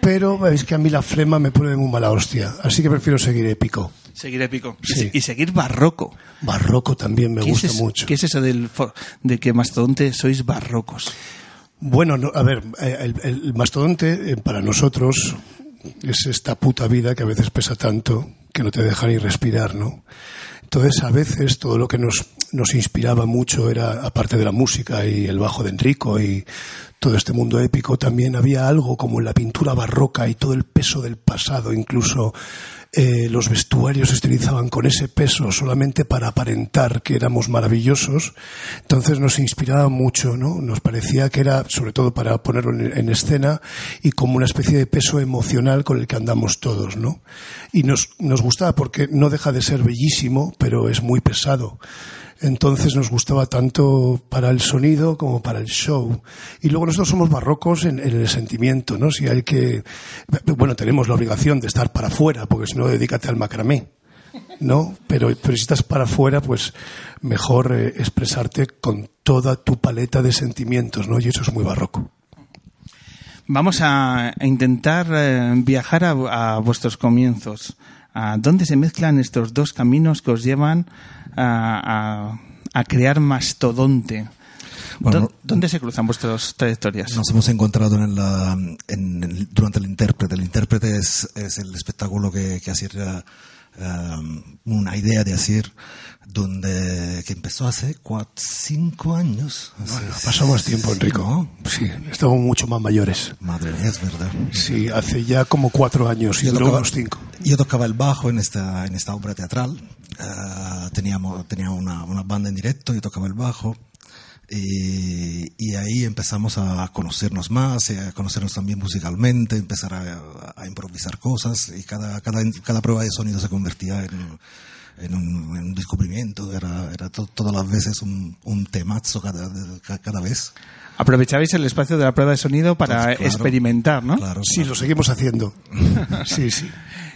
Pero es que a mí la flema me pone muy mala hostia. Así que prefiero seguir épico. Seguir épico. Sí. Y, seguir barroco. Barroco también me ¿Qué gusta es mucho. ¿Qué es eso del de que Mastodonte sois barrocos? Bueno, no, a ver, eh, el, el mastodonte eh, para nosotros es esta puta vida que a veces pesa tanto que no te deja ni respirar, ¿no? Entonces, a veces todo lo que nos, nos inspiraba mucho era, aparte de la música y el bajo de Enrico y todo este mundo épico, también había algo como en la pintura barroca y todo el peso del pasado, incluso eh, los vestuarios se utilizaban con ese peso solamente para aparentar que éramos maravillosos. Entonces nos inspiraba mucho, ¿no? Nos parecía que era, sobre todo para ponerlo en, en escena, y como una especie de peso emocional con el que andamos todos, ¿no? Y nos, nos gustaba porque no deja de ser bellísimo, pero es muy pesado. Entonces nos gustaba tanto para el sonido como para el show. Y luego nosotros somos barrocos en, el sentimiento, ¿no? Si hay que, bueno, tenemos la obligación de estar para afuera, porque si no, dedícate al macramé. ¿No? Pero, pero si estás para afuera, pues mejor eh, expresarte con toda tu paleta de sentimientos, ¿no? Y eso es muy barroco. Vamos a, intentar eh, viajar a vuestros comienzos. ¿A dónde se mezclan estos dos caminos que os llevan a, a- a crear Mastodonte? Bueno, ¿Dó- ¿Dónde se cruzan vuestras trayectorias? Nos hemos encontrado en la, en durante el intérprete. El intérprete es, es el espectáculo que, que hacía um, una idea de hacer donde que empezó hace cuatro, cinco años. Bueno, más tiempo, Enrico. ¿no? Sí, estamos mucho más mayores. Madre mía, es verdad. Sí, hace ya como cuatro años y Yo tocaba, unos cinco. yo tocaba el bajo en esta, en esta obra teatral. Ah, teníamos, tenía una, una banda en directo, yo tocaba el bajo. Y, y ahí empezamos a conocernos más, y a conocernos también musicalmente, empezar a, a improvisar cosas y cada, cada, cada prueba de sonido se convertía en, en, un, en un descubrimiento, era, era to- todas las veces un, un temazo cada, ca- cada vez. Aprovechabais el espacio de la prueba de sonido para Entonces, claro, experimentar, ¿no? Claro, Sí, claro. lo seguimos haciendo. (laughs) Sí, sí.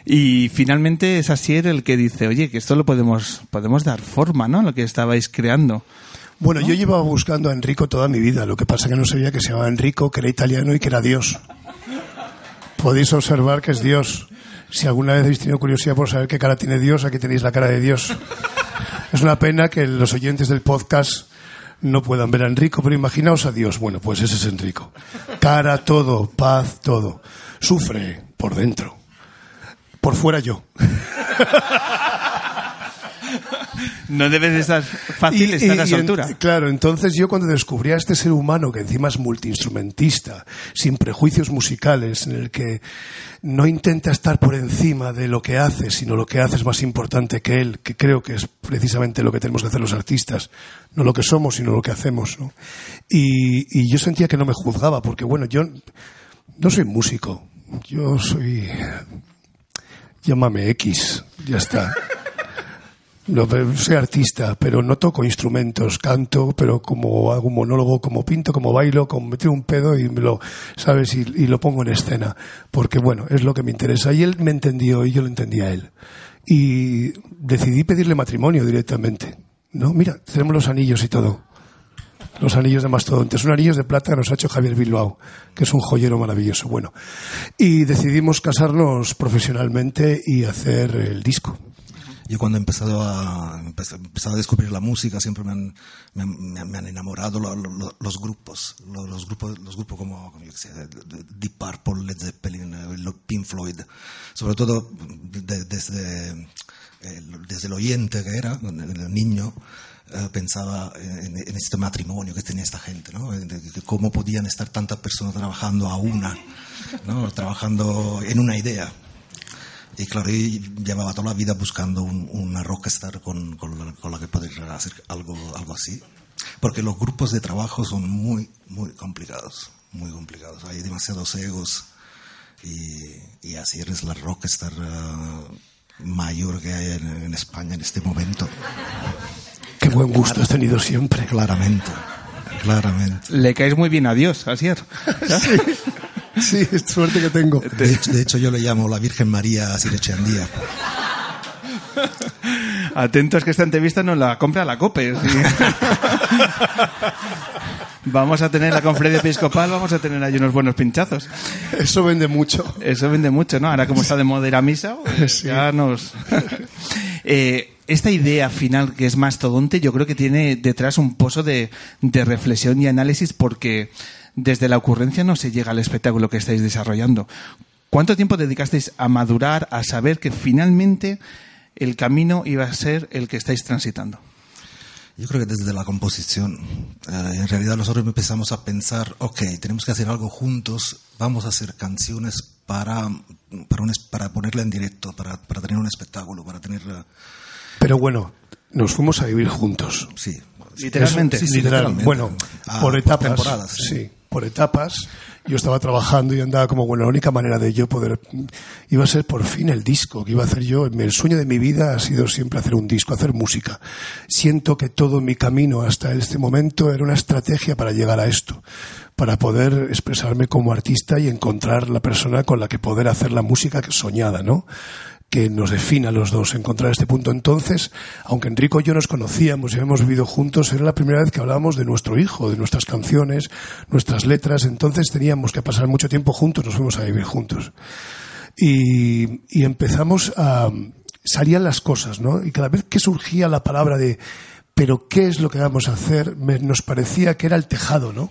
Y finalmente es Asier el que dice, oye, que esto lo podemos, podemos dar forma, ¿no? Lo que estabais creando. Bueno, yo llevaba buscando a Enrico toda mi vida. Lo que pasa que no sabía que se llamaba Enrico, que era italiano y que era Dios. Podéis observar que es Dios. Si alguna vez habéis tenido curiosidad por saber qué cara tiene Dios, aquí tenéis la cara de Dios. Es una pena que los oyentes del podcast no puedan ver a Enrico, pero imaginaos a Dios. Bueno, pues ese es Enrico. Cara, todo, paz, todo. Sufre por dentro. Por fuera yo. (laughs) No debe de estar fácil Y- estar y- a esa en- altura. claro, entonces yo cuando descubrí a este ser humano que encima es multiinstrumentista, sin prejuicios musicales, en el que no intenta estar por encima de lo que hace, sino lo que hace es más importante que él, que creo que es precisamente lo que tenemos que hacer los artistas, no lo que somos, sino lo que hacemos. ¿no? Y, y yo sentía que no me juzgaba, porque bueno, yo no soy músico, yo soy... Llámame X, ya está. No, soy artista, pero no toco instrumentos, canto, pero como hago un monólogo, como pinto, como bailo, como me tiro un pedo y me lo, ¿sabes? Y, y lo pongo en escena. Porque bueno, es lo que me interesa. Y él me entendió y yo lo entendía a él. Y decidí pedirle matrimonio directamente. No, mira, tenemos los anillos y todo. Los anillos de mastodonte. Son anillos de plata que nos ha hecho Javier Bilbao, que es un joyero maravilloso. Bueno, y decidimos casarnos profesionalmente y hacer el disco. Yo cuando he empezado a, empezado a descubrir la música siempre me han, me me han- enamorado lo- lo- los grupos, lo- los, grupos, los grupos como, yo sé, de- de- Deep Purple, Led Zeppelin, eh, Pink Floyd, sobre todo de- desde, desde el oyente que era, el niño, eh, pensaba en, este matrimonio que tenía esta gente, ¿no? De cómo podían estar tantas personas trabajando a una, ¿no? trabajando en una idea. Y claro, yo llevaba toda la vida buscando un- una rockstar con, con, la, con la que poder hacer algo, algo así. Porque los grupos de trabajo son muy, muy complicados. Muy complicados. Hay demasiados egos. Y, y así eres la rockstar eh, mayor que hay en, en España en este momento. Qué buen gusto has tenido siempre. Claramente. Claramente. Le caes muy bien a Dios, Asier. (laughs) Sí, es suerte que tengo. De hecho, de hecho, yo le llamo la Virgen María Sirechandía. Atentos que esta entrevista nos la compra la COPE. sí. vamos a tener la conferencia episcopal, vamos a tener ahí unos buenos pinchazos. Eso vende mucho. Eso vende mucho, ¿no? Ahora como está de moda ir a misa, pues Sí. (laughs) ya nos... Eh, esta idea final que es mastodonte, yo creo que tiene detrás un pozo de, de reflexión y análisis porque desde la ocurrencia no se llega al espectáculo que estáis desarrollando. ¿Cuánto tiempo dedicasteis a madurar, a saber que finalmente el camino iba a ser el que estáis transitando? Yo creo que desde la composición, eh, en realidad nosotros empezamos a pensar, ok, tenemos que hacer algo juntos, vamos a hacer canciones para, para, un es- para ponerla en directo, para, para tener un espectáculo, para tener... eh, Pero bueno, nos fuimos a vivir juntos. sí. Literalmente. Sí, sí, Literal. literalmente. Bueno, Ah, por etapas. temporadas, sí. sí. Por etapas. Yo estaba trabajando y andaba como, bueno, la única manera de yo poder, iba a ser por fin el disco que iba a hacer yo. El sueño de mi vida ha sido siempre hacer un disco, hacer música. Siento que todo mi camino hasta este momento era una estrategia para llegar a esto, para poder expresarme como artista y encontrar la persona con la que poder hacer la música soñada, ¿no? Que nos defina los dos, encontrar este punto. Entonces, aunque Enrico y yo nos conocíamos y habíamos vivido juntos, era la primera vez que hablábamos de nuestro hijo, de nuestras canciones, nuestras letras, entonces teníamos que pasar mucho tiempo juntos, nos fuimos a vivir juntos. Y, empezamos a... salían las cosas, ¿no? Y cada vez que surgía la palabra de pero ¿qué es lo que vamos a hacer? Me- nos parecía que era el tejado, ¿no?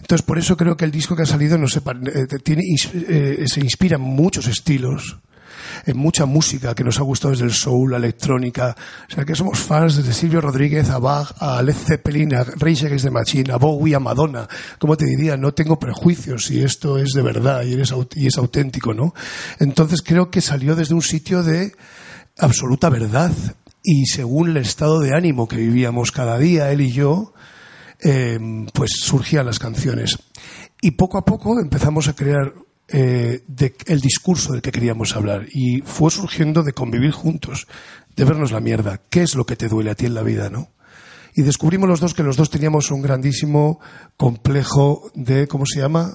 Entonces, por eso creo que el disco que ha salido no se, eh, tiene, ins- eh, se inspira en muchos estilos, en mucha música que nos ha gustado desde el soul, la electrónica. O sea, que somos fans desde Silvio Rodríguez a Bach, a Led Zeppelin, a Rage Against the Machine, a Bowie, a Madonna. Como te diría, no tengo prejuicios y esto es de verdad y es auténtico, ¿no? Entonces creo que salió desde un sitio de absoluta verdad y según el estado de ánimo que vivíamos cada día, él y yo, eh, pues surgían las canciones. Y poco a poco empezamos a crear eh, de- el discurso del que queríamos hablar. Y fue surgiendo de convivir juntos, de vernos la mierda. ¿Qué es lo que te duele a ti en la vida, no? Y descubrimos los dos que los dos teníamos un grandísimo complejo de, ¿cómo se llama?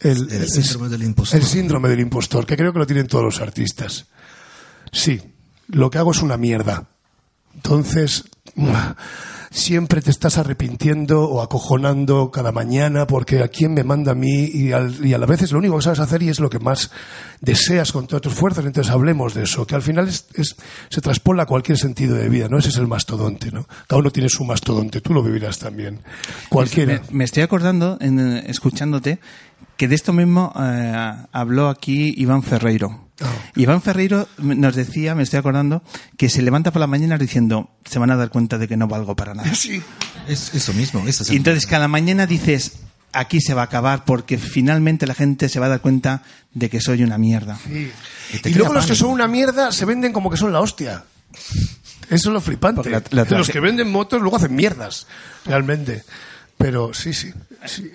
El síndrome del impostor. El síndrome del impostor, que creo que lo tienen todos los artistas. Sí, lo que hago es una mierda. Entonces, siempre te estás arrepintiendo o acojonando cada mañana porque a quién me manda a mí y, al- y a la vez es lo único que sabes hacer y es lo que más deseas con todas tus fuerzas. Entonces hablemos de eso, que al final es, es- se traspola a cualquier sentido de vida, ¿no? Ese es el mastodonte, ¿no? Cada uno tiene su mastodonte, tú lo vivirás también. Cualquiera. Me, me estoy acordando, en, eh, escuchándote, que de esto mismo eh, habló aquí Iván Ferreiro. Ah. Iván Ferreiro nos decía, me estoy acordando, que se levanta por la mañana diciendo, se van a dar cuenta de que no valgo para nada. Sí. Es eso mismo. es Y entonces cada mañana dices, aquí se va a acabar porque finalmente la gente se va a dar cuenta de que soy una mierda. Sí. Y luego los que pánico. son una mierda se venden como que son la hostia. Eso es lo flipante. Porque la- la- los que venden motos luego hacen mierdas, realmente. Pero sí, sí. sí.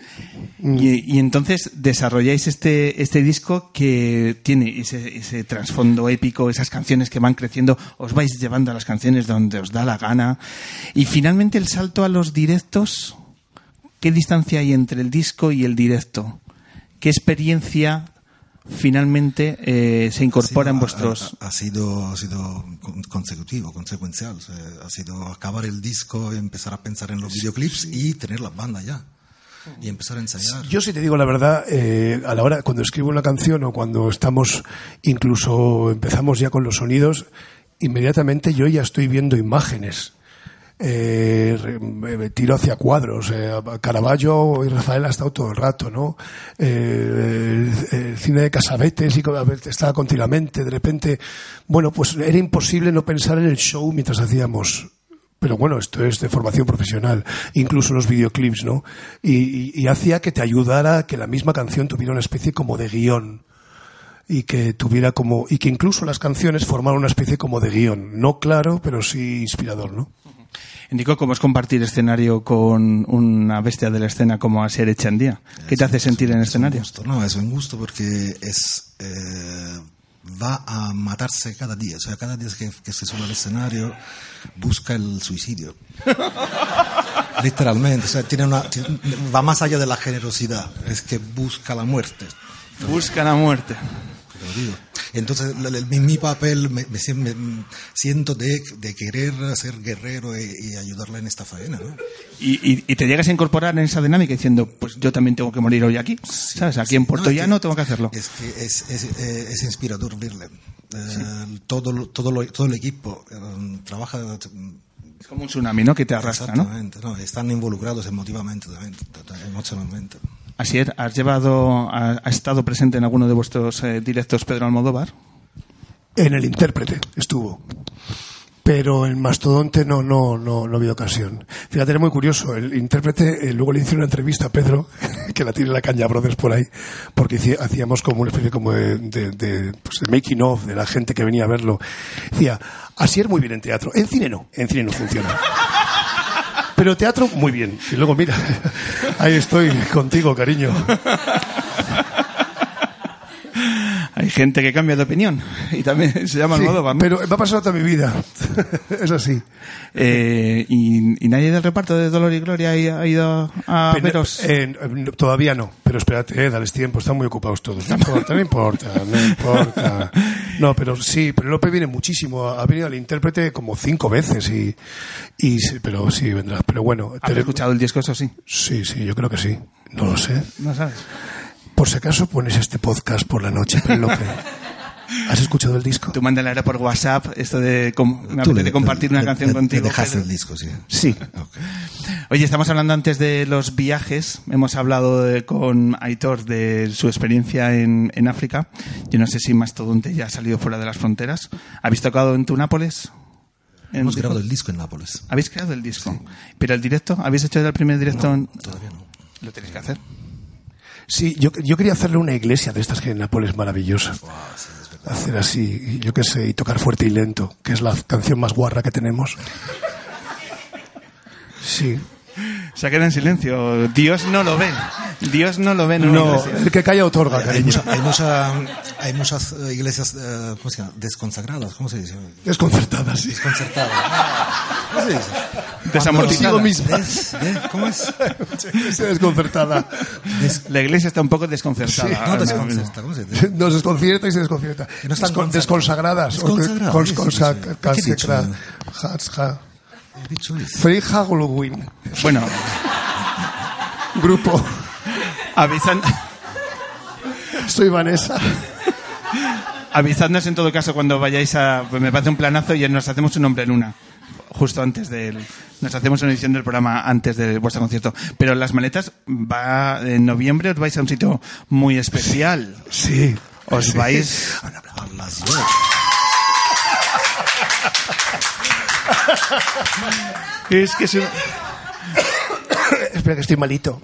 Y, y entonces desarrolláis este, este disco que tiene ese, ese trasfondo épico, esas canciones que van creciendo, os vais llevando a las canciones donde os da la gana. Y finalmente el salto a los directos, ¿qué distancia hay entre el disco y el directo? ¿Qué experiencia finalmente eh, se incorpora en vuestros... Ha, ha sido, ha sido con- consecutivo, consecuencial. O sea, ha sido acabar el disco, empezar a pensar en los videoclips y tener la banda ya. Y empezar a ensayar. Yo si te digo la verdad, eh, a la hora cuando escribo una canción o cuando estamos incluso empezamos ya con los sonidos, inmediatamente yo ya estoy viendo imágenes. Eh, me tiro hacia cuadros. Eh, Caravaggio y Rafael ha estado todo el rato, ¿no? Eh, el, el cine de Casabetes y a estaba continuamente. De repente, bueno, pues era imposible no pensar en el show mientras hacíamos pero bueno, esto es de formación profesional, incluso los videoclips, ¿no? Y, hacía que te ayudara que la misma canción tuviera una especie como de guion y que tuviera como y que incluso las canciones formaran una especie como de guion, no claro, pero sí inspirador, ¿no? Indico cómo es compartir escenario con una bestia de la escena como Asier Echandía. ¿Qué te hace sentir en el escenario? no, es un gusto porque es eh, va a matarse cada día. O sea, cada día que, que se sube al escenario busca el suicidio. (laughs) Literalmente, o sea, tiene una, tiene- va más allá de la generosidad, es que busca la muerte. Busca la muerte. te lo digo. Entonces, la- la- mi, papel me, me- siento de, de querer ser guerrero y, y ayudarla en esta faena, ¿no? Y, y- y te llegas a incorporar en esa dinámica diciendo, pues yo también tengo que morir hoy aquí. ¿Sabes? Aquí en Puerto No, es Llano que- tengo que hacerlo. Es que es, es, eh, es inspirador verle. Eh, todo, todo, lo- todo el equipo eh, trabaja Es como un tsunami, ¿no? Que te arrastra, ¿no? exactamente, ¿no? Están involucrados emotivamente, también, emocionalmente. Asier, ¿has llevado, ha, ha estado presente en alguno de vuestros eh, directos Pedro Almodóvar? En el intérprete estuvo. Pero en Mastodonte no, no, no, no había ocasión. Fíjate, era muy curioso. El intérprete, eh, luego le hice una entrevista a Pedro, (laughs) que la tiene la Caña Brothers por ahí, porque hacíamos como una especie como de, de, de, pues, de making of de la gente que venía a verlo. Decía, así es muy bien en teatro. En cine no, en cine no funciona. Pero teatro, muy bien. Y luego, mira, ahí estoy contigo, cariño. (laughs) Hay gente que cambia de opinión y también (laughs) se llama Sí, Almodóvar, ¿no? pero me ha pasado toda mi vida. (laughs) es así. Eh, y, y nadie del reparto de Dolor y Gloria ha, ido a Pero, veros. eh, no, todavía no, pero espérate, eh, dales tiempo, están muy ocupados todos. No importa, no importa, no importa. No, pero sí, pero López viene muchísimo. Ha venido al intérprete como cinco veces y, y sí, pero sí vendrá. Pero bueno, ¿Has escuchado el disco, eso sí? sí, sí, yo creo que sí. No lo sé. No sabes. Por si acaso pones este podcast por la noche, Penélope. (laughs) ¿Has escuchado el disco? Tú mándale ahora por WhatsApp esto de, com- Tú le- compartir le- una le- canción contigo. Dejaste pero- el disco, sí. Sí. (laughs) Oye, estamos hablando antes de los viajes. Hemos hablado de- con Aitor de su experiencia en, en África. Yo no sé si Mastodonte ya ha salido fuera de las fronteras. ¿Habéis tocado en tu Nápoles? ¿En Hemos grabado el disco en Nápoles. ¿Habéis creado el disco? ¿Pero el directo? ¿Habéis hecho el primer directo? en- Todavía no. Lo tenéis que hacer. Sí, yo, yo quería hacerle una iglesia de estas que en Nápoles es maravillosa. Hacer así, yo qué sé, y tocar fuerte y lento, que es la canción más guarra que tenemos. Sí. Se ha quedado en silencio. Dios no lo ve. Dios no lo ve. No, el que calla otorga, Hay, mucha- hay, mucha- hay muchas eh, iglesias eh, ¿cómo se llama? desconsagradas. ¿Cómo se dice? Desconcertada, sí. Desconcertadas. ¿Cómo se dice? Desamortizada. Misma. Des- ¿Cómo es? Iglesia desconcertada. La iglesia está un poco desconcertada. Sí. No, desconcerta. mismo. ¿Cómo se dice? Nos desconcierta y se desconcierta. No están Descon- desconsagradas. Desconsagradas, Sí, sí, sí. ¿Qué casi- he dicho? eso. Bueno, Grupo. avisan, Soy Vanessa. avisadnos en todo caso cuando vayáis a... pues me parece un planazo y nos hacemos un hombre luna. Justo antes del... Nos hacemos una edición del programa antes de vuestro concierto. Pero las maletas va en noviembre os vais a un sitio muy especial. Sí. Os Sí. vais... A las yo. (laughs) Es que un- (coughs) Espera que estoy malito.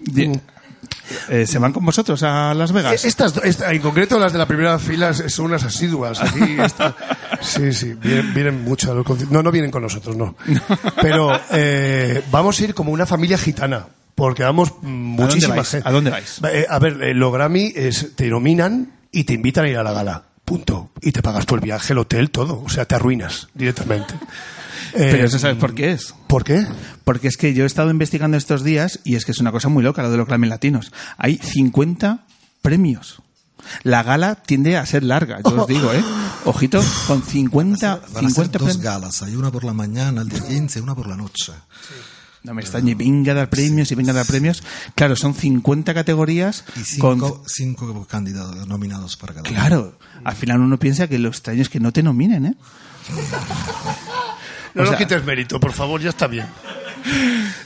Eh, ¿Se van con vosotros a Las Vegas? Estas, do- esta- en concreto las de la primera fila son unas asiduas. Aquí esta- (laughs) sí, sí, vienen, vienen mucho a los conciertos. No, no vienen con nosotros, no. Pero eh, vamos a ir como una familia gitana. Porque vamos muchísima vais? gente. ¿A dónde vais? Eh, a ver, eh, los Grammy es- te nominan y te invitan a ir a la gala. Punto. Y te pagas todo el viaje, el hotel, todo. O sea, te arruinas directamente. (laughs) Eh, Pero eso sabes por qué es. ¿Por qué? Porque es que yo he estado investigando estos días y es que es una cosa muy loca lo de los Grammy Latinos. Hay 50 premios. La gala tiende a ser larga, yo os digo, ¿eh? (laughs) Ojito, con 50, Van a ser 50 dos premios. galas. Hay una por la mañana, el día 15, y una por la noche. No me extrañe, venga a dar premios y venga a dar premios. Claro, son 50 categorías Y cinco, con... cinco candidatos nominados para cada uno. Claro, al final uno piensa que lo extraño es que no te nominen, ¿eh? No O nos sea- quites mérito, por favor, ya está bien.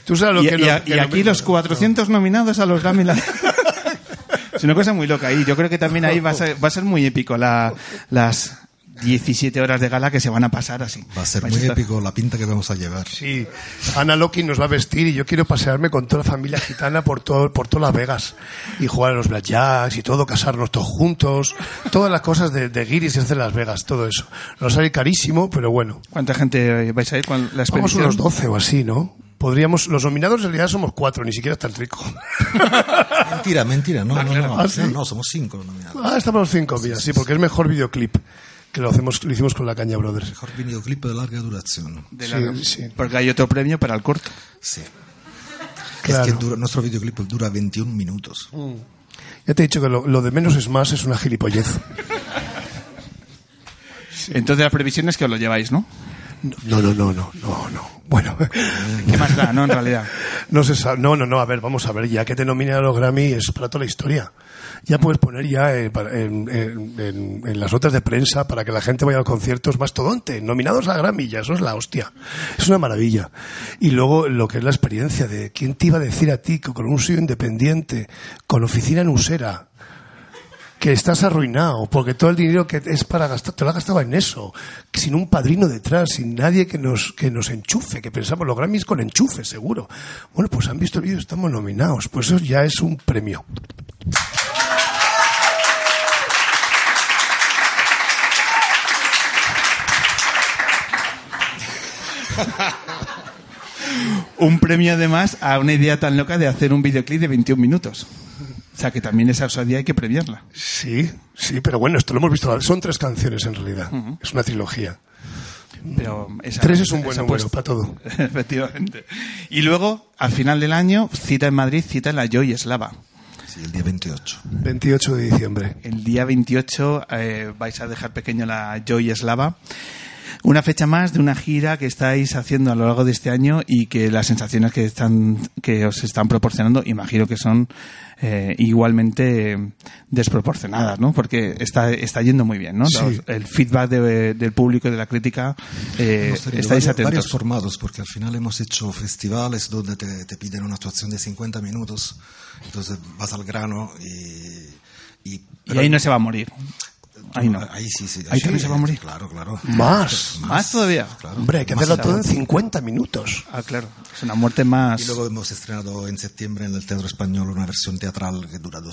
Tú sabes lo Y, que y no- a- que y no- aquí los 400 nominados a los Grammy (laughs) es una cosa muy loca. Y yo creo que también ahí va a ser, va a ser muy épico la- las 17 horas de gala que se van a pasar así. Va a ser Vais muy estar- épico la pinta que vamos a llevar. Sí, Ana Loki nos va a vestir y yo quiero pasearme con toda la familia gitana por todo, por todas Las Vegas y jugar a los blackjacks y todo, casarnos todos juntos, todas las cosas de, de guiris y hacer Las Vegas, todo eso. Nos sale carísimo, pero bueno. ¿Cuánta gente vais a ir? ¿Cuál- La Vamos expedición? unos 12 o así, ¿no? Podríamos, los nominados en realidad somos cuatro, ni siquiera está el rico. (laughs) Mentira, mentira. No, no, no. Ah, sí. No, no, somos cinco nominados. Ah, estamos los cinco, mira, sí, porque es mejor videoclip, que lo hacemos, lo hicimos con la Caña Brothers. Mejor videoclip de larga duración. De Sí, la- sí. Porque hay otro premio para el corto. Sí. Claro. Es que dura- nuestro videoclip dura 21 minutos. Ya te he dicho que lo, lo de menos es más, es una gilipollez. Entonces las previsiones que os lo lleváis, ¿no? No, no, no, no, no, no. Bueno, ¿Qué más da, no? En realidad. no se sabe. No, no, no, a ver, vamos a ver, ya que te nominan a los Grammy es para toda la historia. Ya puedes poner ya eh, en, las notas de prensa para que la gente vaya a los conciertos mastodonte, nominados a Grammy, ya eso es la hostia. Es una maravilla. Y luego lo que es la experiencia de quién te iba a decir a ti que con un sello independiente, con oficina en Usera, que estás arruinado, porque todo el dinero que es para gastar, te lo has gastado en eso, sin un padrino detrás, sin nadie que nos, que nos enchufe, que pensamos los Grammys con enchufe, seguro. Bueno, pues han visto el vídeo, estamos nominados, pues eso ya es un premio. Un premio además a una idea tan loca de hacer un videoclip de 21 minutos. O sea que también esa osadía hay que premiarla. Sí, sí, pero bueno, esto lo hemos visto, son tres canciones en realidad, es una trilogía. Pero esa- Tres es un buen número para todo. (laughs) Efectivamente. Y luego, al final del año, cita en Madrid, cita en la Joy Eslava. Sí, el día 28. 28 de diciembre. El día 28 eh, vais a dejar pequeño la Joy Eslava. Una fecha más de una gira que estáis haciendo a lo largo de este año y que las sensaciones que están que os están proporcionando, imagino que son eh, igualmente desproporcionadas, ¿no? Porque está, está yendo muy bien, ¿no? Sí. El feedback de- del público y de la crítica, eh, estáis varios, varios atentos. formatos, porque al final hemos hecho festivales donde te, te piden una actuación de 50 minutos, entonces vas al grano y... y, Y ahí no se va a morir. Ahí no. Ahí sí, sí. Ahí sí, también se va a morir. Claro, claro. Más. ¿Más todavía? Claro. Hombre, hay que Más hacerlo todo en adelante. 50 minutos. Ah, claro. Es una muerte más. Y luego hemos estrenado en septiembre en el Teatro Español una versión teatral que dura dos